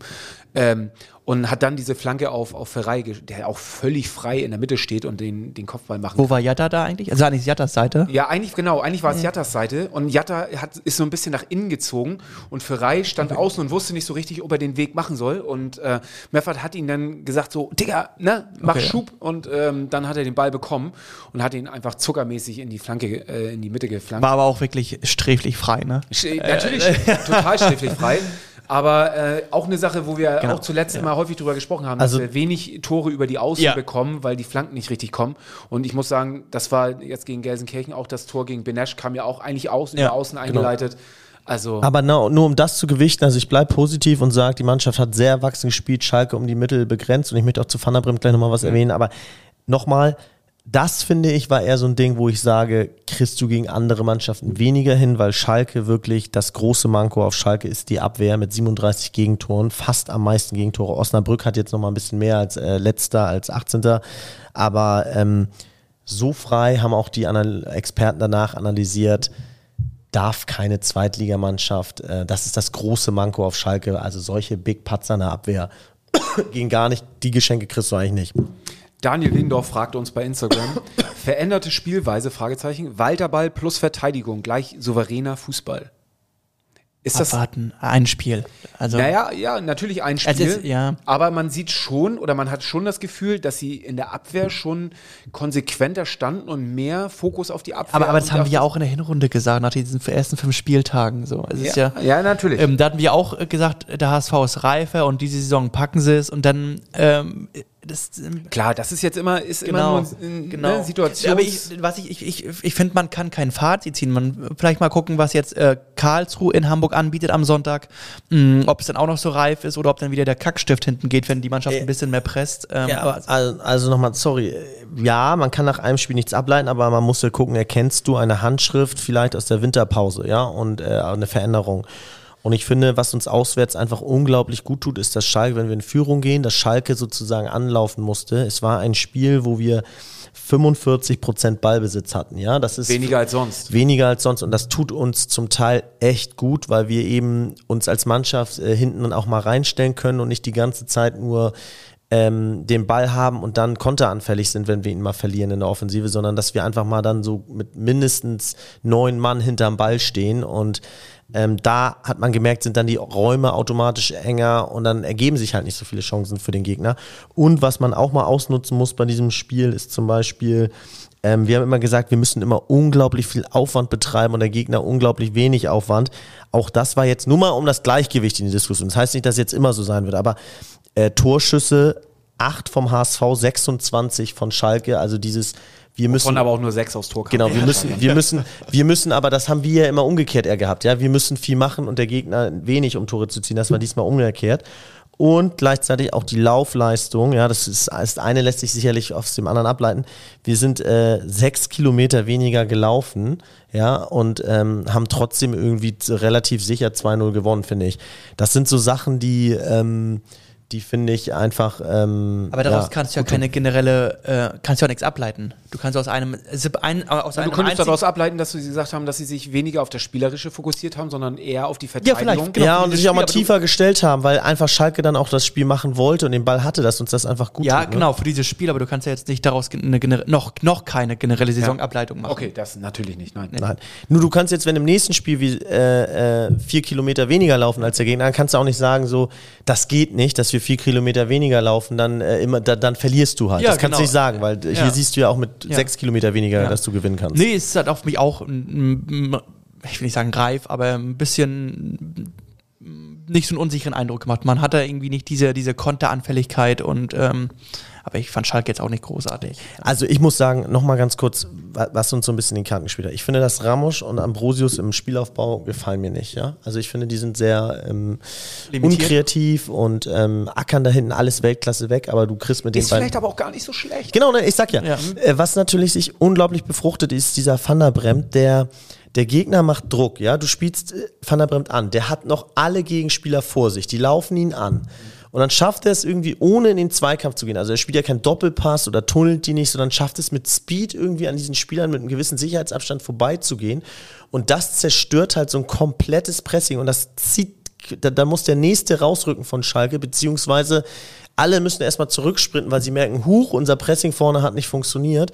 Ähm, und hat dann diese Flanke auf, auf Ferrei, ge- der auch völlig frei in der Mitte steht und den, den Kopfball machen Wo war Jatta da eigentlich? Also eigentlich Jattas Seite. ja, eigentlich genau. Eigentlich war es Jattas Seite und Jatta hat, ist so ein bisschen nach innen gezogen und Ferrei stand außen und wusste nicht so richtig, ob er den Weg machen soll. Und äh, Meffert hat ihn dann gesagt so, Digga, ne, mach Okay, ja. Schub. Und ähm, dann hat er den Ball bekommen und hat ihn einfach zuckermäßig in die Flanke, äh, in die Mitte geflankt. War aber auch wirklich sträflich frei, ne? Sch- Natürlich, total schläfrig frei. Aber äh, auch eine Sache, wo wir Genau, auch zuletzt ja. mal häufig drüber gesprochen haben, Also- dass wir wenig Tore über die Außen Ja. bekommen, weil die Flanken nicht richtig kommen. Und ich muss sagen, das war jetzt gegen Gelsenkirchen auch das Tor gegen Benesch, kam ja auch eigentlich außen Ja, über Außen eingeleitet. Also Aber na, nur um das zu gewichten, also ich bleibe positiv und sage, die Mannschaft hat sehr erwachsen gespielt, Schalke um die Mittel begrenzt und ich möchte auch zu Van der Bremt gleich nochmal was erwähnen, aber nochmal, das finde ich war eher so ein Ding, wo ich sage, kriegst du gegen andere Mannschaften weniger hin, weil Schalke wirklich, das große Manko auf Schalke ist die Abwehr mit 37 Gegentoren, fast am meisten Gegentore. Osnabrück hat jetzt nochmal ein bisschen mehr als äh, letzter, als 18. Aber ähm, so frei haben auch die Anal Experten danach analysiert, darf keine Zweitligamannschaft, äh, das ist das große Manko auf Schalke, also solche Big Patzer in der Abwehr gehen gar nicht, die Geschenke kriegst du eigentlich nicht. Daniel Lindorf fragte uns bei Instagram, veränderte Spielweise, Fragezeichen, Walterball plus Verteidigung gleich souveräner Fußball. Ist das, Abwarten, ein Spiel. Also Naja, ja, natürlich ein Spiel. Ist- ja. Aber man sieht schon oder man hat schon das Gefühl, dass sie in der Abwehr schon konsequenter standen und mehr Fokus auf die Abwehr. aber, aber das haben wir ja auch in der Hinrunde gesagt, nach diesen ersten fünf Spieltagen. So. Es ist ja, Ja, ja, natürlich. Ähm, da hatten wir auch äh, gesagt, der HSV ist reifer und diese Saison packen sie es und dann ähm, das, ähm, Klar, das ist jetzt immer, ist Genau, immer nur ein, genau. ne, Situation. Aber ich, was ich, ich, ich, ich finde, man kann kein Fazit ziehen. Man vielleicht mal gucken, was jetzt äh, Karlsruhe in Hamburg anbietet am Sonntag. Mh, ob es dann auch noch so reif ist oder ob dann wieder der Kackstift hinten geht, wenn die Mannschaft Äh, ein bisschen mehr presst. Ähm, Ja, also, also nochmal, sorry. Ja, man kann nach einem Spiel nichts ableiten, aber man muss ja gucken, erkennst du eine Handschrift vielleicht aus der Winterpause, ja, und äh, eine Veränderung. Und ich finde, was uns auswärts einfach unglaublich gut tut, ist, dass Schalke, wenn wir in Führung gehen, dass Schalke sozusagen anlaufen musste. Es war ein Spiel, wo wir 45 Prozent Ballbesitz hatten, ja. Das ist Weniger als sonst. Weniger als sonst. Und das tut uns zum Teil echt gut, weil wir eben uns als Mannschaft äh, hinten auch mal reinstellen können und nicht die ganze Zeit nur ähm, den Ball haben und dann konteranfällig sind, wenn wir ihn mal verlieren in der Offensive, sondern dass wir einfach mal dann so mit mindestens neun Mann hinterm Ball stehen und ähm, da hat man gemerkt, sind dann die Räume automatisch enger und dann ergeben sich halt nicht so viele Chancen für den Gegner. Und was man auch mal ausnutzen muss bei diesem Spiel ist zum Beispiel, ähm, wir haben immer gesagt, wir müssen immer unglaublich viel Aufwand betreiben und der Gegner unglaublich wenig Aufwand. Auch das war jetzt nur mal um das Gleichgewicht in die Diskussion. Das heißt nicht, dass jetzt immer so sein wird, aber äh, Torschüsse 8 vom HSV, 26 von Schalke, also dieses wir müssen Von aber auch nur sechs aufs Tor kamen. Genau, wir müssen, wir müssen, wir müssen, aber das haben wir ja immer umgekehrt eher gehabt. Ja, wir müssen viel machen und der Gegner wenig, um Tore zu ziehen. Das war diesmal umgekehrt. Und gleichzeitig auch die Laufleistung. Ja, das ist, das eine lässt sich sicherlich aus dem anderen ableiten. Wir sind äh, sechs Kilometer weniger gelaufen, ja, und ähm, haben trotzdem irgendwie relativ sicher 2-0 gewonnen, finde ich. Das sind so Sachen, die, ähm, die finde ich einfach. Ähm, Aber daraus ja, kannst du ja keine generelle, äh, kannst du ja nichts ableiten. Du kannst aus einem, ein, äh, aus Du einem konntest einzigen- daraus ableiten, dass sie gesagt haben, dass sie sich weniger auf das Spielerische fokussiert haben, sondern eher auf die Ja, Verteidigung. vielleicht, genau. ja, und sich auch mal Spiel, aber du- tiefer gestellt haben, weil einfach Schalke dann auch das Spiel machen wollte und den Ball hatte, dass uns das einfach gut Ja, tut, ne? genau, für dieses Spiel, aber du kannst ja jetzt nicht daraus noch, noch keine generelle Saisonableitung machen. Okay, das natürlich nicht, nein. Nein. Nur du kannst jetzt, wenn im nächsten Spiel wie, äh, äh, vier Kilometer weniger laufen als der Gegner, dann kannst du auch nicht sagen, so, das geht nicht, dass wir vier Kilometer weniger laufen, dann äh, immer, da, dann verlierst du halt. Ja, das kannst genau. du nicht sagen, weil Ja. hier siehst du ja auch mit Ja. sechs Kilometer weniger, dass du gewinnen kannst. Nee, es hat auf mich auch, ich will nicht sagen greif, aber ein bisschen nicht so einen unsicheren Eindruck gemacht. Man hatte irgendwie nicht diese, diese Konteranfälligkeit und ähm, Aber ich fand Schalke jetzt auch nicht großartig. Also ich muss sagen, nochmal ganz kurz, wa- was uns so ein bisschen in den Karten gespielt hat. Ich finde, dass Ramos und Ambrosius im Spielaufbau gefallen mir nicht. Ja? Also ich finde, die sind sehr ähm, unkreativ und ähm, ackern da hinten alles Weltklasse weg, aber du kriegst mit den Ist beiden... vielleicht aber auch gar nicht so schlecht. Genau, ne, ich sag ja. Ja. Äh, was natürlich sich unglaublich befruchtet, ist dieser Van der Bremt, der der Gegner macht Druck, ja. Du spielst äh, Van der Bremt an, der hat noch alle Gegenspieler vor sich, die laufen ihn an. Und dann schafft er es irgendwie, ohne in den Zweikampf zu gehen. Also er spielt ja keinen Doppelpass oder tunnelt die nicht, sondern schafft es mit Speed irgendwie an diesen Spielern mit einem gewissen Sicherheitsabstand vorbeizugehen. Und das zerstört halt so ein komplettes Pressing und das zieht da, da muss der nächste rausrücken von Schalke, beziehungsweise alle müssen erstmal zurücksprinten, weil sie merken, huch, unser Pressing vorne hat nicht funktioniert.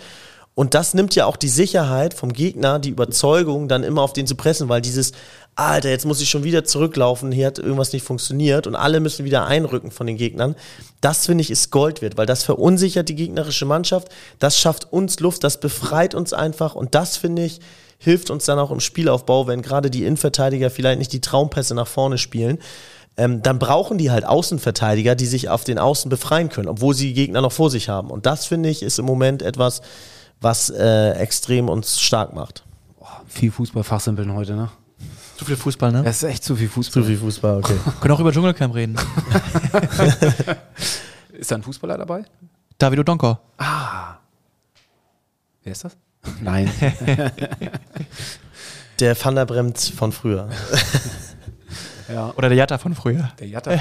Und das nimmt ja auch die Sicherheit vom Gegner, die Überzeugung, dann immer auf den zu pressen, weil dieses, Alter, jetzt muss ich schon wieder zurücklaufen, hier hat irgendwas nicht funktioniert und alle müssen wieder einrücken von den Gegnern. Das finde ich ist Gold wert, weil das verunsichert die gegnerische Mannschaft, das schafft uns Luft, das befreit uns einfach und das finde ich hilft uns dann auch im Spielaufbau, wenn gerade die Innenverteidiger vielleicht nicht die Traumpässe nach vorne spielen. Ähm, dann brauchen die halt Außenverteidiger, die sich auf den Außen befreien können, obwohl sie Gegner noch vor sich haben. Und das finde ich ist im Moment etwas, was äh, extrem uns stark macht. Boah, viel Fußball fachsimpeln heute, ne? Zu viel Fußball, ne? Das ist echt zu viel Fußball. Zu viel Fußball, okay. Können auch über Dschungelcamp reden. Ist da ein Fußballer dabei? Davido Donker. Wer ist das? Nein. Der Van der Bremt von früher. ja. Oder der Jatta von früher. Der Jatta.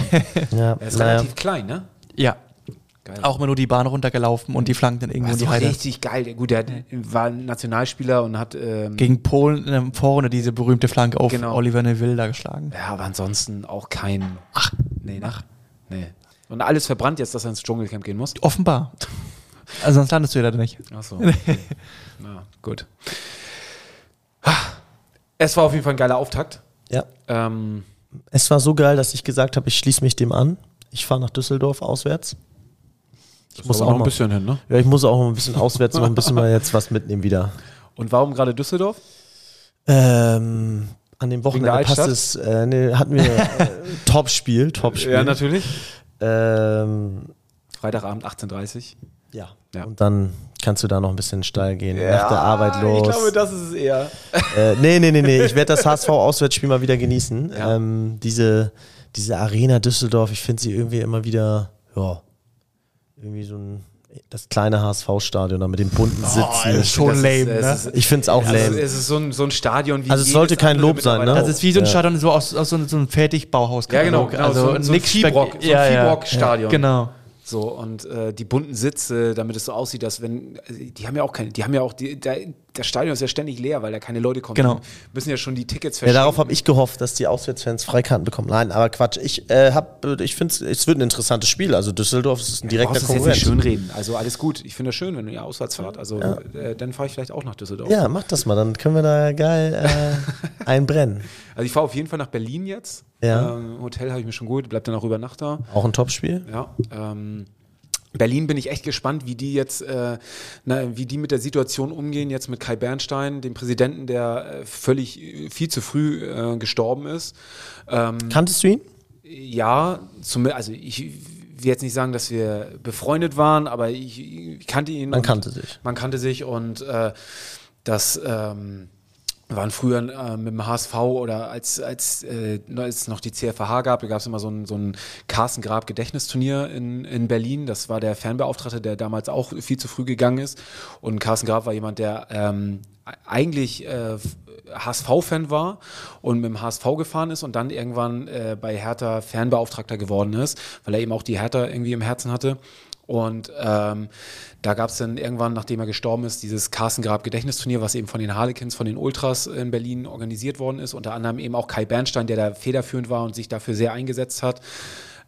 Ja, Er ist naja. relativ klein, ne? Ja. Geil. Auch immer nur die Bahn runtergelaufen und die Flanken dann irgendwo Das in die ist Heide. richtig geil. Gut, der war ein Nationalspieler und hat. Ähm, Gegen Polen in der Vorrunde diese berühmte Flanke auf Genau. Oliver Neville da geschlagen. ja, aber ansonsten auch kein. Ach, nee, nach. Nee. Und alles verbrannt jetzt, dass er ins Dschungelcamp gehen muss. Offenbar. Also sonst landest du ja da nicht. Achso. Okay. Na, gut. Es war auf jeden Fall ein geiler Auftakt. ja. Ähm, Es war so geil, dass ich gesagt habe, ich schließe mich dem an. Ich fahre nach Düsseldorf auswärts. Ich muss auch noch ein mal, bisschen hin, ne? ja, ich muss auch ein bisschen auswärts noch ein bisschen mal jetzt was mitnehmen wieder. Und warum gerade Düsseldorf? Ähm, an dem Wochenende passt es, äh, nee, hatten wir äh, Topspiel, Topspiel. natürlich. Ähm, Freitagabend 18.30 ja. Ja. Und dann kannst du da noch ein bisschen steil gehen, nach der Arbeit los. Ich glaube, das ist es eher. Äh, nee, nee, nee, nee. Ich werde das HSV-Auswärtsspiel mal wieder genießen. Ja. Ähm, diese, diese Arena Düsseldorf, ich finde sie irgendwie immer wieder, ja, irgendwie so ein, das kleine HSV-Stadion da mit den bunten Sitzen. ist schon Das lame, ist, ne? ist, ich finde es auch also lame. es ist so ein, so ein Stadion wie Also es sollte kein Lob sein, ne? Das ist wie so ein Ja. Stadion, so aus, aus so, einem- so einem Fertigbauhaus. Ja, genau, genau, Also so ein- so ein nix Spek- Fibrock- so ein ja, ja. Fibrock-Stadion. Genau. So, und äh, die bunten Sitze, damit es so aussieht, dass wenn, also die haben ja auch keine, die haben ja auch, die, der, das Stadion ist ja ständig leer, weil da keine Leute kommen. Genau. Die müssen ja schon die Tickets Ja, verschicken. darauf habe ich gehofft, dass die Auswärtsfans Freikarten bekommen. Nein, aber Quatsch. Ich äh, hab, ich finde, es wird ein interessantes Spiel. Also Düsseldorf ist ein Du direkter brauchst es jetzt nicht Konkurrent. schönreden. Also alles gut. Ich finde das schön, wenn ihr auswärts fahrt. Also äh, dann fahre ich vielleicht auch nach Düsseldorf. Ja, mach das mal, dann können wir da geil äh, einbrennen. Also ich fahre auf jeden Fall nach Berlin jetzt. Ja. Ähm, Hotel habe ich mir schon geholt, bleibt dann auch über Nacht da. Auch ein Topspiel. Ja. Ähm, Berlin bin ich echt gespannt, wie die jetzt, äh, na, wie die mit der Situation umgehen, jetzt mit Kai Bernstein, dem Präsidenten, der äh, völlig äh, viel zu früh äh, gestorben ist. Ähm, Kanntest du ihn? ja, zum, also ich will jetzt nicht sagen, dass wir befreundet waren, aber ich, ich kannte ihn. Man kannte sich. Man kannte sich und äh, das ähm, waren früher äh, mit dem HSV oder als, als äh, es noch die CFH gab, da gab es immer so ein, so ein Carsten Grab Gedächtnisturnier in, in Berlin. Das war der Fernbeauftragte, der damals auch viel zu früh gegangen ist. Und Carsten Grab war jemand, der ähm, eigentlich äh, HSV-Fan war und mit dem HSV gefahren ist und dann irgendwann äh, bei Hertha Fernbeauftragter geworden ist, weil er eben auch die Hertha irgendwie im Herzen hatte. Und ähm, da gab es dann irgendwann, nachdem er gestorben ist, dieses Carsten Grab Gedächtnisturnier, was eben von den Harlequins, von den Ultras in Berlin organisiert worden ist. Unter anderem eben auch Kai Bernstein, der da federführend war und sich dafür sehr eingesetzt hat.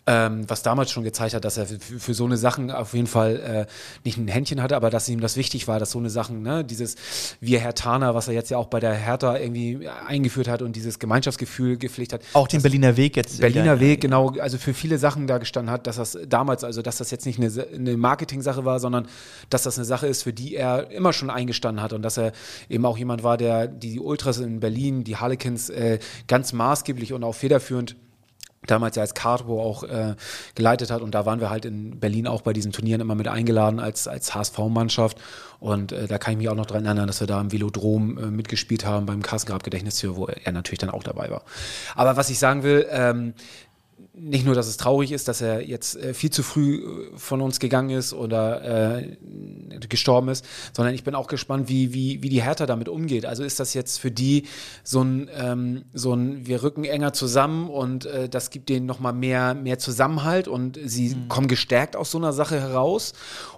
Ähm, was damals schon gezeigt hat, dass er für, für so eine Sachen auf jeden Fall äh, nicht ein Händchen hatte, aber dass ihm das wichtig war, dass so eine Sachen, ne, dieses Wir Herr Taner, was er jetzt ja auch bei der Hertha irgendwie eingeführt hat und dieses Gemeinschaftsgefühl gepflegt hat, Auch den Berliner Weg jetzt. Berliner wieder. Weg, genau, also für viele Sachen da gestanden hat, dass das damals, also dass das jetzt nicht eine, eine Marketing-Sache war, sondern dass das eine Sache ist, für die er immer schon eingestanden hat und dass er eben auch jemand war, der die Ultras in Berlin, die Harlequins, äh, ganz maßgeblich und auch federführend damals ja als Carbo auch äh, geleitet hat. Und da waren wir halt in Berlin auch bei diesen Turnieren immer mit eingeladen als, als HSV-Mannschaft. Und äh, da kann ich mich auch noch dran erinnern, dass wir da im Velodrom äh, mitgespielt haben beim Kassengrab-Gedächtnistür, wo er natürlich dann auch dabei war. Aber was ich sagen will, ähm, nicht nur, dass es traurig ist, dass er jetzt äh, viel zu früh äh, von uns gegangen ist oder äh, gestorben ist, sondern ich bin auch gespannt, wie, wie, wie die Hertha damit umgeht. Also ist das jetzt für die so ein, ähm, so ein wir rücken enger zusammen und äh, das gibt denen nochmal mehr, mehr Zusammenhalt und sie mhm. kommen gestärkt aus so einer Sache heraus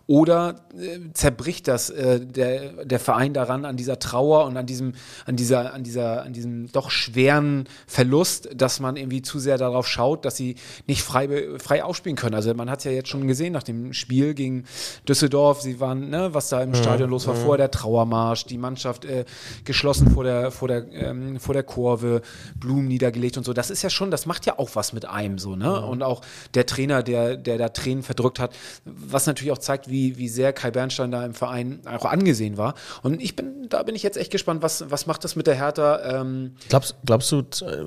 oder äh, zerbricht das äh, der, der Verein daran an dieser Trauer und an diesem, an dieser, an dieser, an diesem doch schweren Verlust, dass man irgendwie zu sehr darauf schaut, dass sie nicht frei, frei aufspielen können. Also man hat es ja jetzt schon gesehen nach dem Spiel gegen Düsseldorf, sie waren, ne, was da im mhm. Stadion los war, mhm. vor der Trauermarsch, die Mannschaft äh, geschlossen vor der, vor der, ähm, vor der Kurve, Blumen niedergelegt und so. Das ist ja schon, das macht ja auch was mit einem so, ne? Mhm. Und auch der Trainer, der, der da Tränen verdrückt hat, was natürlich auch zeigt, wie wie, wie sehr Kai Bernstein da im Verein auch angesehen war. Und ich bin, da bin ich jetzt echt gespannt, was, was macht das mit der Hertha? Ähm glaubst, glaubst du, äh,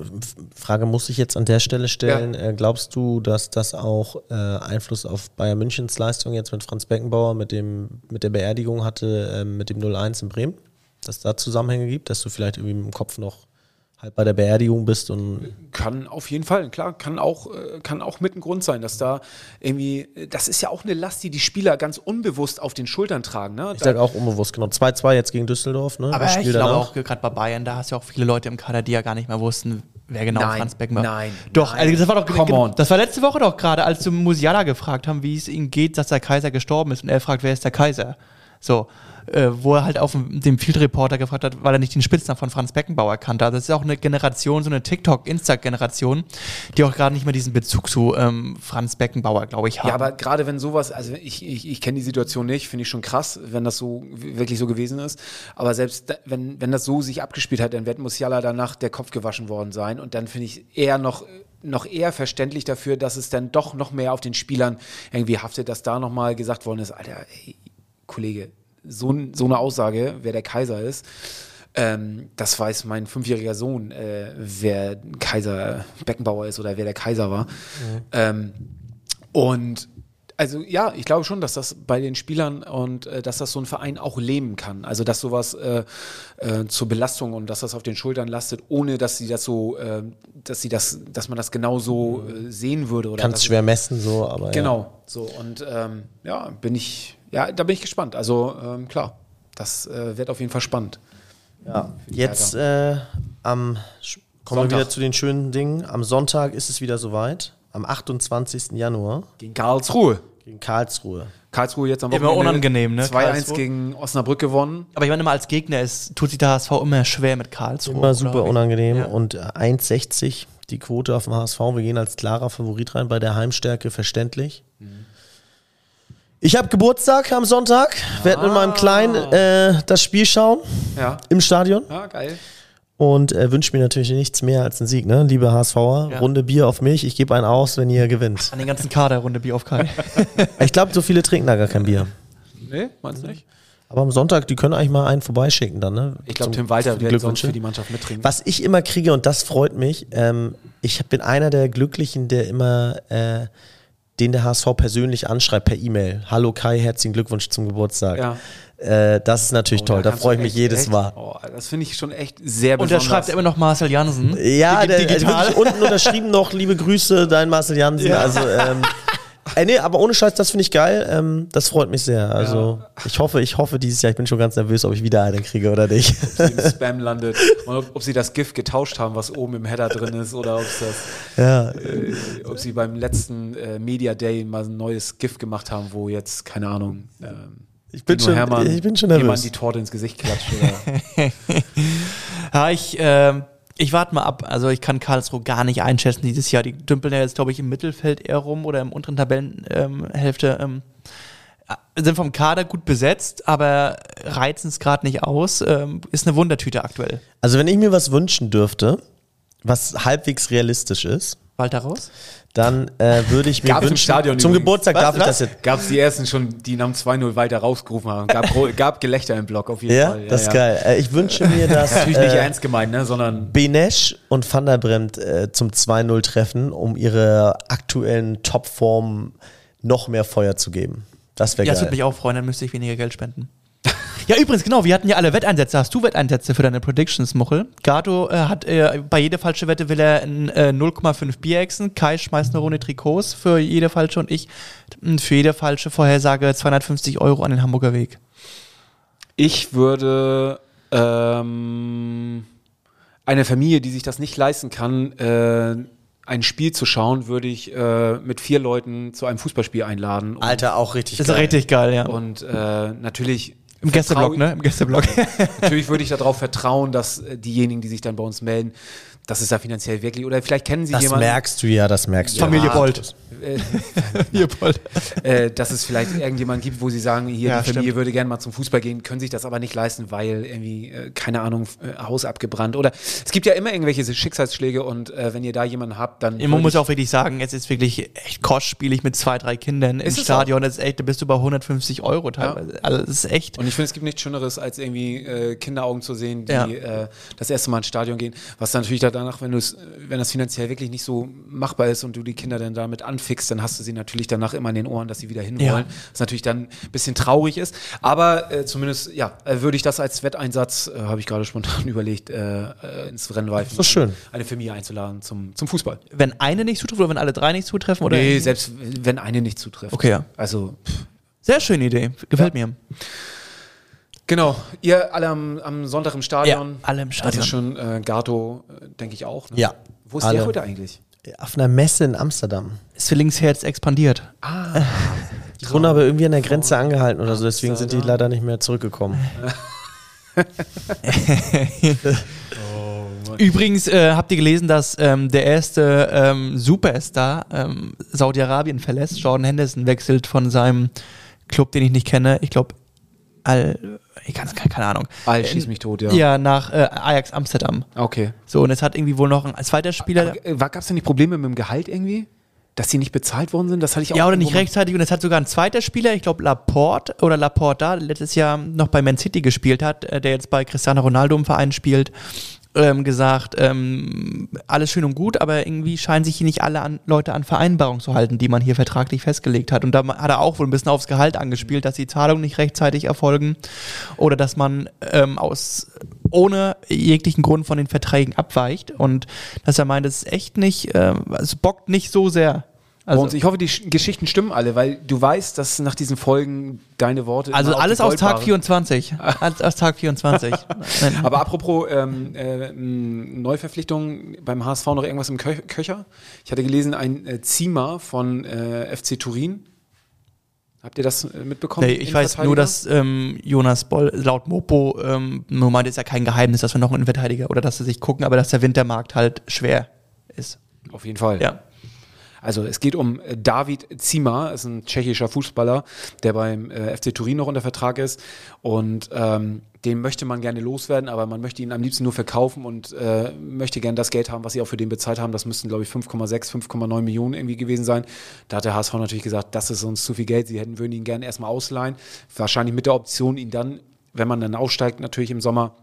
Frage muss ich jetzt an der Stelle stellen, ja. Äh, glaubst du, dass das auch äh, Einfluss auf Bayern Münchens Leistung jetzt mit Franz Beckenbauer, mit, dem, mit der Beerdigung hatte, äh, mit dem 0-1 in Bremen? Dass da Zusammenhänge gibt, dass du vielleicht irgendwie im Kopf noch halt bei der Beerdigung bist und kann auf jeden Fall klar kann auch äh, kann auch mit ein Grund sein dass da irgendwie das ist ja auch eine Last die die Spieler ganz unbewusst auf den Schultern tragen ne? ich sage auch unbewusst genau 2-2 jetzt gegen Düsseldorf ne aber ich glaube auch gerade bei Bayern da hast du ja auch viele Leute im Kader die ja gar nicht mehr wussten wer genau nein, Franz Beckenbauer nein doch nein. Also das war doch Come on. das war letzte Woche doch gerade als wir Musiala gefragt haben wie es ihm geht dass der Kaiser gestorben ist und er fragt wer ist der Kaiser so äh, wo er halt auf dem Field Reporter gefragt hat, weil er nicht den Spitznamen von Franz Beckenbauer kannte. Also das ist auch eine Generation, so eine TikTok-Insta-Generation, die auch gerade nicht mehr diesen Bezug zu ähm, Franz Beckenbauer, glaube ich, hat. Ja, aber gerade wenn sowas, also ich, ich, ich kenne die Situation nicht, finde ich schon krass, wenn das so wirklich so gewesen ist. Aber selbst wenn, wenn das so sich abgespielt hat, dann wird Musiala danach der Kopf gewaschen worden sein. Und dann finde ich eher noch noch eher verständlich dafür, dass es dann doch noch mehr auf den Spielern irgendwie haftet, dass da nochmal gesagt worden ist, Alter, ey, Kollege, so, so eine Aussage, wer der Kaiser ist. Ähm, das weiß mein fünfjähriger Sohn, äh, wer Kaiser Beckenbauer ist oder wer der Kaiser war. Mhm. Ähm, und also ja, ich glaube schon, dass das bei den Spielern und äh, dass das so ein Verein auch leben kann. Also dass sowas äh, äh, zur Belastung und dass das auf den Schultern lastet, ohne dass sie das so, äh, dass sie das, dass man das genau so äh, sehen würde. Oder Kannst schwer messen so, aber genau ja. so und ähm, ja, bin ich ja, da bin ich gespannt. Also ähm, klar, das äh, wird auf jeden Fall spannend. Ja, jetzt äh, am kommen Sonntag. wir wieder zu den schönen Dingen. Am Sonntag ist es wieder soweit. Am 28. Januar. Gegen Karlsruhe. Gegen Karlsruhe. Karlsruhe jetzt am Wochenende. Immer unangenehm, ne? 2-1 gegen Osnabrück gewonnen. Aber ich meine immer als Gegner, es tut sich der HSV immer schwer mit Karlsruhe. Immer super unangenehm. Ja. Und 1,60 die Quote auf dem HSV. Wir gehen als klarer Favorit rein bei der Heimstärke, verständlich. Mhm. Ich habe Geburtstag am Sonntag, ah. werde mit meinem Kleinen äh, das Spiel schauen ja. im Stadion. Ja, geil. Und äh, wünsche mir natürlich nichts mehr als einen Sieg, ne? Liebe HSVer, ja. Runde Bier auf mich, ich gebe einen aus, wenn ihr gewinnt. An den ganzen Kader, Runde Bier auf Kai. ich glaube, so viele trinken da gar kein Bier. Nee, meinst du nicht? Aber am Sonntag, die können eigentlich mal einen vorbeischicken dann, ne? Ich glaube, Tim Walter wird sonst für die Mannschaft mittrinken. Was ich immer kriege, und das freut mich, ähm, ich bin einer der Glücklichen, der immer äh, den der HSV persönlich anschreibt per E-Mail. Hallo Kai, herzlichen Glückwunsch zum Geburtstag. Ja. Äh, das ist natürlich oh, toll, da, da freue ich mich jedes echt, Mal. Oh, das finde ich schon echt sehr besonders. Und der schreibt immer noch Marcel Jansen. Ja, der, der wirklich unten unterschrieben noch, liebe Grüße, dein Marcel Jansen. Ja. Also, ähm, Ey, nee, aber ohne Scheiß, das finde ich geil. Ähm, das freut mich sehr. Also ja. ich hoffe, ich hoffe dieses Jahr, ich bin schon ganz nervös, ob ich wieder eine kriege oder nicht. Ob sie im Spam landet und ob, ob, sie das GIF getauscht haben, was oben im Header drin ist, oder ob das, ja. äh, ob sie beim letzten äh, Media Day mal ein neues GIF gemacht haben, wo jetzt, keine Ahnung, ähm, ich bin, schon, Hermann, ich bin schon nervös. jemand die Torte ins Gesicht klatscht. Oder? ja, ich ähm, ich warte mal ab. Also ich kann Karlsruhe gar nicht einschätzen dieses Jahr. Die dümpeln ja jetzt, glaube ich, im Mittelfeld eher rum oder im unteren Tabellenhälfte. Ähm, äh, sind vom Kader gut besetzt, aber reizen es gerade nicht aus. Ähm, ist eine Wundertüte aktuell. Also wenn ich mir was wünschen dürfte, was halbwegs realistisch ist, Walter raus? Dann äh, würde ich mir Gab's im wünschen, Stadion zum übrigens. Geburtstag Was, darf ich was? das jetzt. Gab es die ersten schon, die nach dem 2-0 weiter rausgerufen haben. Gab, gab Gelächter im Block auf jeden Ja, Fall. das ist geil. Äh, ich wünsche mir, dass Natürlich nicht äh, ernst gemeint, ne, sondern Benesch und Van der Bremt äh, zum 2-0 treffen, um ihre aktuellen Topformen noch mehr Feuer zu geben. Das wäre Ja, das geil. würde mich auch freuen, dann müsste ich weniger Geld spenden. Ja, übrigens, genau, wir hatten ja alle Wetteinsätze. Hast du Wetteinsätze für deine Predictions, Muchel? Gato äh, hat äh, bei jeder falsche Wette will er äh, 0,5 Bierechsen. Kai schmeißt eine Runde Trikots für jede falsche und ich für jede falsche Vorhersage 250 Euro an den Hamburger Weg. ich würde ähm, eine Familie, die sich das nicht leisten kann, äh, ein Spiel zu schauen, würde ich äh, mit vier Leuten zu einem Fußballspiel einladen. Alter, auch richtig Das geil. ist richtig geil, ja. Und äh, natürlich. Im Gästeblock, vertrau- ne? Im Gästeblock. Natürlich würde ich darauf vertrauen, dass äh, diejenigen, die sich dann bei uns melden, dass es da finanziell wirklich, oder vielleicht kennen Sie Das jemanden, merkst du ja, das merkst du. Familie ja. Bolt. äh, Hier, Paul. äh, dass es vielleicht irgendjemand gibt, wo sie sagen, hier Ja, die Familie stimmt. würde gerne mal zum Fußball gehen, können sich das aber nicht leisten, weil irgendwie, äh, keine Ahnung, äh, Haus abgebrannt oder es gibt ja immer irgendwelche Schicksalsschläge und äh, wenn ihr da jemanden habt, dann Man muss ich- auch wirklich sagen, es ist wirklich echt kostspielig mit zwei, drei Kindern im Ist es Stadion. Das ist echt, da bist du bei 150 Euro teilweise. Also, das ist echt. und ich finde, es gibt nichts Schöneres, als irgendwie äh, Kinderaugen zu sehen, die Ja. äh, das erste Mal ins Stadion gehen. Was dann natürlich danach, wenn du es, wenn das finanziell wirklich nicht so machbar ist und du die Kinder dann damit anfickst, dann hast du sie natürlich danach immer in den Ohren, dass sie wieder hinwollen. Ja. Was natürlich dann ein bisschen traurig ist. Aber äh, zumindest, ja, äh, würde ich das als Wetteinsatz, äh, habe ich gerade spontan überlegt, äh, ins Rennen werfen. So schön. Eine Familie einzuladen zum, zum Fußball. Wenn eine nicht zutrifft oder wenn alle drei nicht zutreffen? Oder nee, selbst wenn eine nicht zutrifft. Okay, ja. Also, pff. Sehr schöne Idee. Gefällt mir. Genau. Ihr alle am, am Sonntag im Stadion. Ja, alle im Stadion. Das ist schon äh, Gato, äh, denke ich auch. Ne? Ja, Wo ist alle. der heute eigentlich? Auf einer Messe in Amsterdam. Zwillingsherz expandiert. Die wurden aber irgendwie an der Grenze angehalten oder so, deswegen sind die leider nicht mehr zurückgekommen. Übrigens äh, habt ihr gelesen, dass ähm, der erste ähm, Superstar ähm, Saudi-Arabien verlässt. Jordan Henderson wechselt von seinem Club, den ich nicht kenne. Ich glaube, Al, ich kann keine, keine Ahnung. Al, schieß mich tot, ja. Ja, nach äh, Ajax Amsterdam. Okay. So, und es hat irgendwie wohl noch ein zweiter Spieler. Gab es denn die Probleme mit dem Gehalt irgendwie? Dass die nicht bezahlt worden sind? Das hatte ich auch Ja, oder nicht rechtzeitig. Und es hat sogar ein zweiter Spieler, ich glaube Laporte oder Laporte, der letztes Jahr noch bei Man City gespielt hat, äh, der jetzt bei Cristiano Ronaldo im Verein spielt, ähm, gesagt, ähm, alles schön und gut, aber irgendwie scheinen sich hier nicht alle an, Leute an Vereinbarungen zu halten, die man hier vertraglich festgelegt hat. Und da hat er auch wohl ein bisschen aufs Gehalt angespielt, dass die Zahlungen nicht rechtzeitig erfolgen oder dass man ähm, aus ohne jeglichen Grund von den Verträgen abweicht. Und dass er meint, es ist echt nicht, ähm, es bockt nicht so sehr. Also, und ich hoffe, die Sch- Geschichten stimmen alle, weil du weißt, dass nach diesen Folgen deine Worte. Also alles aus Tag Goldbarren- 24. Alles aus Tag 24. Nein. Aber apropos ähm, äh, Neuverpflichtungen beim HSV noch irgendwas im Kö Köcher. Ich hatte gelesen, ein äh, Ziemer von äh, FC Turin. Habt ihr das äh, mitbekommen? Nee, ich weiß nur, dass ähm, Jonas Boll laut Mopo, ähm, nur meinte, ist ja kein Geheimnis, dass wir noch einen Innenverteidiger oder dass sie sich gucken, aber dass der Wintermarkt halt schwer ist. Auf jeden Fall. Ja. Also es geht um äh, David Zima, ist ein tschechischer Fußballer, der beim äh, FC Turin noch unter Vertrag ist und ähm, den möchte man gerne loswerden, aber man möchte ihn am liebsten nur verkaufen und äh, möchte gerne das Geld haben, was sie auch für den bezahlt haben. Das müssten, glaube ich, 5,6, 5,9 Millionen irgendwie gewesen sein. Da hat der HSV natürlich gesagt, das ist uns zu viel Geld. Sie hätten, würden ihn gerne erstmal ausleihen. Wahrscheinlich mit der Option, ihn dann, wenn man dann aussteigt, natürlich im Sommer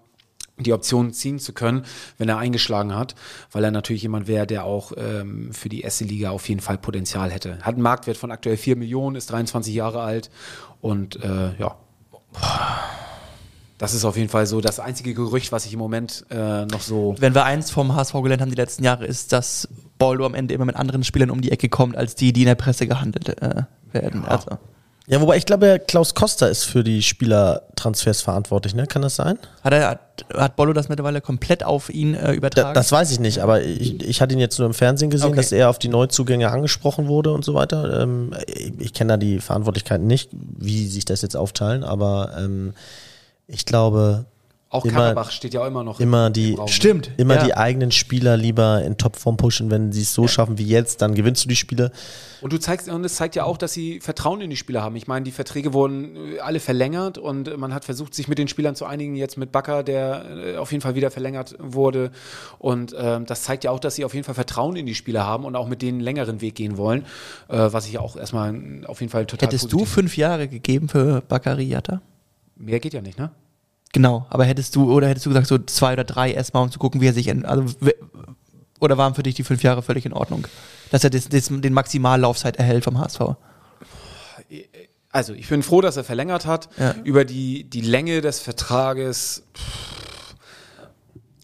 die Option ziehen zu können, wenn er eingeschlagen hat, weil er natürlich jemand wäre, der auch ähm, für die erste Liga auf jeden Fall Potenzial hätte. Hat einen Marktwert von aktuell 4 Millionen, ist 23 Jahre alt und äh, ja. Das ist auf jeden Fall so das einzige Gerücht, was ich im Moment äh, noch so. Wenn wir eins vom HSV gelernt haben die letzten Jahre, ist, dass Boldo am Ende immer mit anderen Spielern um die Ecke kommt, als die, die in der Presse gehandelt äh, werden. Also, Ja, wobei ich glaube, Klaus Koster ist für die Spielertransfers verantwortlich, ne? Kann das sein? hat, er, hat, hat Bollo das mittlerweile komplett auf ihn äh, Da, übertragen? das weiß ich nicht, aber ich, ich hatte ihn jetzt nur im Fernsehen gesehen, Okay. dass er auf die Neuzugänge angesprochen wurde und so weiter. Ähm, ich ich kenne da die Verantwortlichkeiten nicht, wie sich das jetzt aufteilen, aber ähm, ich glaube, Auch Immer- Karabach steht ja auch immer noch im- immer im die Raum. Stimmt. immer ja. die eigenen Spieler lieber in Topform pushen, wenn sie es so schaffen wie jetzt, dann gewinnst du die Spiele. Und du zeigst, und es zeigt ja auch, dass sie Vertrauen in die Spieler haben. Ich meine, die Verträge wurden äh, alle verlängert und man hat versucht, sich mit den Spielern zu einigen, jetzt mit Bakker, der äh, auf jeden Fall wieder verlängert wurde. Und ähm, das zeigt ja auch, dass sie auf jeden Fall Vertrauen in die Spieler haben und auch mit denen einen längeren Weg gehen wollen, äh, was ich auch erstmal auf jeden Fall total Hättest du fünf Jahre gegeben für Bakary Yatta? Mehr geht ja nicht, ne? Genau, aber hättest du, oder hättest du gesagt, so zwei oder drei erstmal, um zu gucken, wie er sich, also, oder waren für dich die fünf Jahre völlig in Ordnung? Dass er das, das, den Maximallaufzeit erhält vom HSV? Also, ich bin froh, dass er verlängert hat. Ja. Über die, die Länge des Vertrages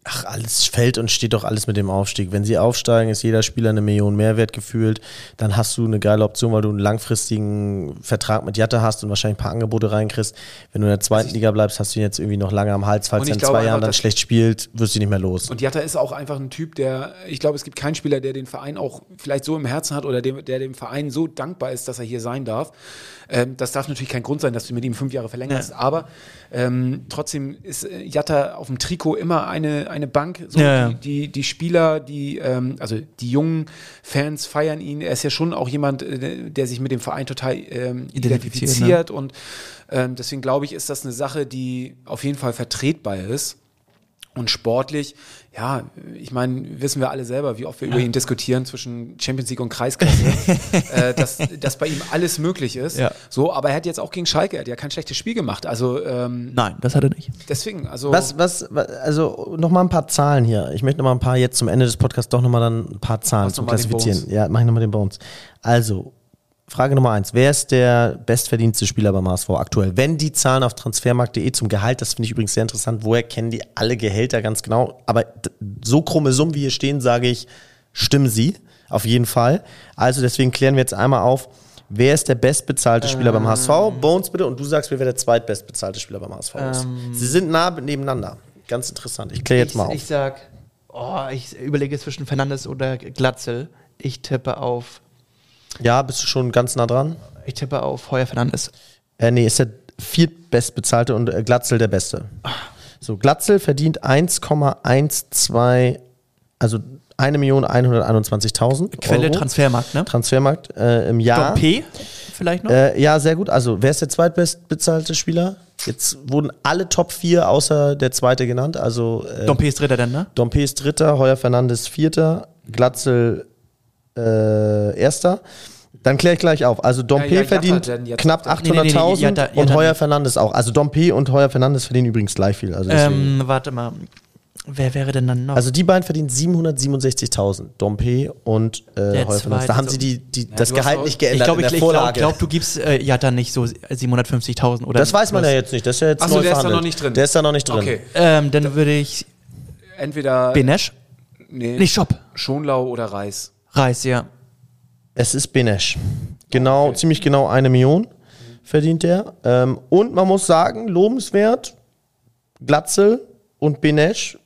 Ach, alles fällt und steht doch alles mit dem Aufstieg. Wenn sie aufsteigen, ist jeder Spieler eine Million Mehrwert gefühlt. Dann hast du eine geile Option, weil du einen langfristigen Vertrag mit Jatte hast und wahrscheinlich ein paar Angebote reinkriegst. Wenn du in der zweiten Liga bleibst, hast du ihn jetzt irgendwie noch lange am Hals. Falls er in zwei Jahren dann schlecht spielt, wirst du ihn nicht mehr los. Und Jatta ist auch einfach ein Typ, der, ich glaube, es gibt keinen Spieler, der den Verein auch vielleicht so im Herzen hat oder dem, der dem Verein so dankbar ist, dass er hier sein darf. Ähm, das darf natürlich kein Grund sein, dass du mit ihm fünf Jahre verlängerst, aber ähm, trotzdem ist äh, Jatta auf dem Trikot immer eine, eine Bank. So, Ja. Die, die, die Spieler, die, ähm, also die jungen Fans feiern ihn. Er ist ja schon auch jemand, äh, der sich mit dem Verein total ähm, Identifiziert, identifiziert und ähm, deswegen glaube ich, ist das eine Sache, die auf jeden Fall vertretbar ist. Und sportlich, ja, ich meine, wissen wir alle selber, wie oft wir über ihn diskutieren zwischen Champions League und Kreisklasse, äh, dass, dass bei ihm alles möglich ist. Ja. So, aber er hat jetzt auch gegen Schalke, er hat ja kein schlechtes Spiel gemacht. Also ähm, Nein, das hat er nicht. deswegen, also Was, was, was also nochmal ein paar Zahlen hier. Ich möchte nochmal ein paar jetzt zum Ende des Podcasts doch nochmal dann ein paar Zahlen zum noch mal Klassifizieren. Ja, mach ich nochmal den Bones. Also, Frage Nummer eins. Wer ist der bestverdienste Spieler beim HSV aktuell? Wenn die Zahlen auf transfermarkt.de zum Gehalt, das finde ich übrigens sehr interessant, woher kennen die alle Gehälter ganz genau? Aber so krumme Summen, wie hier stehen, sage ich, stimmen sie. Auf jeden Fall. Also deswegen klären wir jetzt einmal auf, wer ist der bestbezahlte Spieler beim HSV? Bones bitte. Und du sagst, wer wäre der zweitbestbezahlte Spieler beim HSV ist. Sie sind nah nebeneinander. Ganz interessant. Ich kläre jetzt ich, mal auf. Ich sag, oh, ich überlege zwischen Fernandes oder Glatzel. Ich tippe auf, Ja, bist du schon ganz nah dran? ich tippe auf Heuer Fernandes. Äh, nee, ist der viertbestbezahlte und äh, Glatzel der Beste. So, Glatzel verdient 1,12, also 1.121.000 Quelle Euro. Transfermarkt, ne? Transfermarkt äh, im Jahr. Dompe vielleicht noch? Äh, ja, sehr gut. Also, wer ist der zweitbestbezahlte Spieler? Jetzt wurden alle Top 4 außer der zweite genannt. Also, äh, Dompe ist Dritter dann, ne? Dompe ist Dritter, Heuer Fernandes Vierter, Glatzel äh, Erster. Dann kläre ich gleich auf. Also Dompe Ja, ja, verdient knapp auf Nee, nee, nee, 800.000 Jatta- und Heuer nicht. Fernandes auch. Also Dompe und Heuer Fernandes verdienen übrigens gleich viel. Also. Ähm, warte mal. Wer wäre denn dann noch? also die beiden verdienen 767.000, Dompe und äh, Heuer Fernandes. Da haben sie die, die, das Gehalt auch- nicht ich geändert glaube, in ich, der ich glaube, Vorlage. glaub, du gibst äh, ja dann nicht so 750.000 oder. das weiß man plus. ja jetzt nicht. Das ist ja jetzt Ach so, neu der ist da verhandelt. noch nicht drin. Der ist da noch nicht drin. okay. Ähm, dann würde ich Entweder Benesch, nee, nee, Shop, Schonlau oder Reis. Reis, ja. Es ist Benesch. Genau, ziemlich genau eine Million verdient er. Ähm, und man muss sagen, lobenswert, Glatzel und Benesch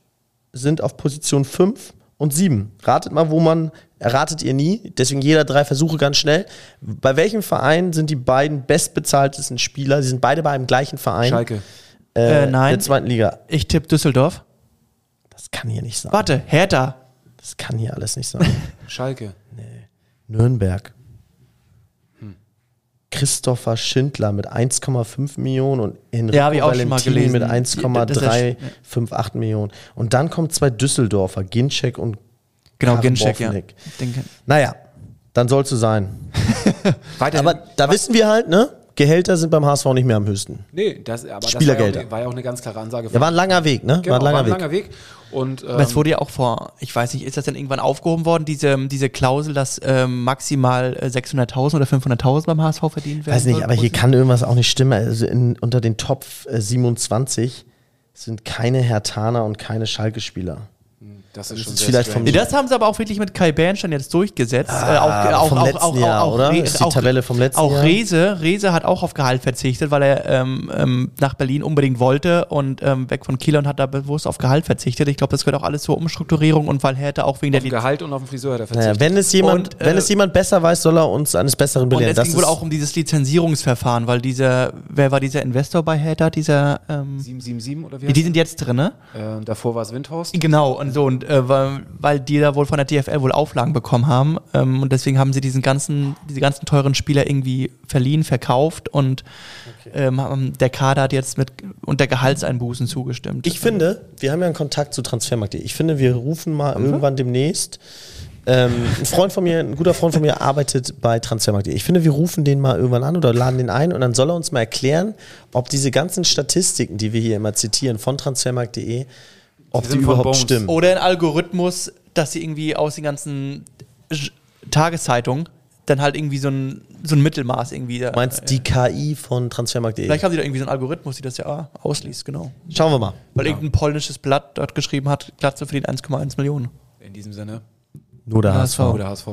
sind auf Position 5 und 7. Ratet mal, wo man, erratet ihr nie, deswegen jeder drei Versuche ganz schnell. Bei welchem Verein sind die beiden bestbezahltesten Spieler? Sie sind beide bei einem gleichen Verein Schalke. äh, Äh, nein. der zweiten Liga. Ich tippe Düsseldorf. Das kann hier nicht sein. Warte, Hertha. Das kann hier alles nicht sein. Schalke. Nürnberg. Hm. Christopher Schindler mit 1,5 Millionen und Enrico Ja, Valentini mit gelesen. Das ist ja sch- 1,358 Millionen. Und dann kommen zwei Düsseldorfer, Ginczek und Genau, Ginczek, ja. Naja, dann soll es so sein. Aber da wissen wir halt, ne? Gehälter sind beim HSV nicht mehr am höchsten. nee, das, aber das Spielergelder. war ja, auch, war ja auch eine ganz klare Ansage. Ja, war ein langer Weg, ne? genau, war ein langer war ein Weg. langer Weg. Und ähm, Aber es wurde ja auch vor, ich weiß nicht, ist das denn irgendwann aufgehoben worden, diese, diese Klausel, dass ähm, maximal äh, 600.000 oder 500.000 beim HSV verdient werden Weiß nicht, aber hier kann irgendwas auch nicht stimmen. Also in, unter den Top äh, 27 sind keine Hertaner und keine Schalke-Spieler. Das ist ist schon es sehr vielleicht strange. vom- Nee, das haben sie aber auch wirklich mit Kai Bernstein jetzt durchgesetzt. äh, auch, aber auch, vom auch, letzten auch, Jahr, auch, oder? Re- Ist die auch, Tabelle vom letzten auch Jahr? Rese, Rese hat auch auf Gehalt verzichtet, weil er ähm, ähm, nach Berlin unbedingt wollte und ähm, weg von Kiel und hat da bewusst auf Gehalt verzichtet. Ich glaube, das gehört auch alles zur Umstrukturierung und weil Hertha auch wegen der auf den Gehalt und auf den Friseur hat er Naja, verzichtet. wenn es jemand, Und, äh, wenn es jemand besser weiß, soll er uns eines Besseren Und belehren. es ging wohl auch um dieses Lizenzierungsverfahren, weil dieser, wer war dieser Investor bei Hertha, dieser, ähm, 777 oder wie die, die sind jetzt drin, ne? der? äh, Davor war es Windhorst. Genau, und so, und äh, weil, weil die da wohl von der DFL wohl Auflagen bekommen haben. Ähm, und deswegen haben sie diesen ganzen, diese ganzen teuren Spieler irgendwie verliehen, verkauft und ähm, haben- der Kader hat jetzt mit unter Gehaltseinbußen zugestimmt. Ich finde, wir haben ja einen Kontakt zu Transfermarkt.de. Ich finde, wir rufen mal irgendwann demnächst. Ähm, ein Freund von mir, ein guter Freund von mir arbeitet bei Transfermarkt.de. Ich finde, wir rufen den mal irgendwann an oder laden den ein und dann soll er uns mal erklären, ob diese ganzen Statistiken, die wir hier immer zitieren von Transfermarkt.de, ob Die die, überhaupt Bones. stimmen. Oder ein Algorithmus, dass sie irgendwie aus den ganzen Tageszeitungen dann halt irgendwie so ein, so ein Mittelmaß irgendwie. da- Du meinst die KI von Transfermarkt.de? Vielleicht haben sie da irgendwie so einen Algorithmus, die das ja ah, ausliest, genau. Schauen wir mal. Weil irgendein polnisches Blatt dort geschrieben hat, Glatze verdient 1,1 Millionen. In diesem Sinne. Nur der HSV. HSV. Oder HSV.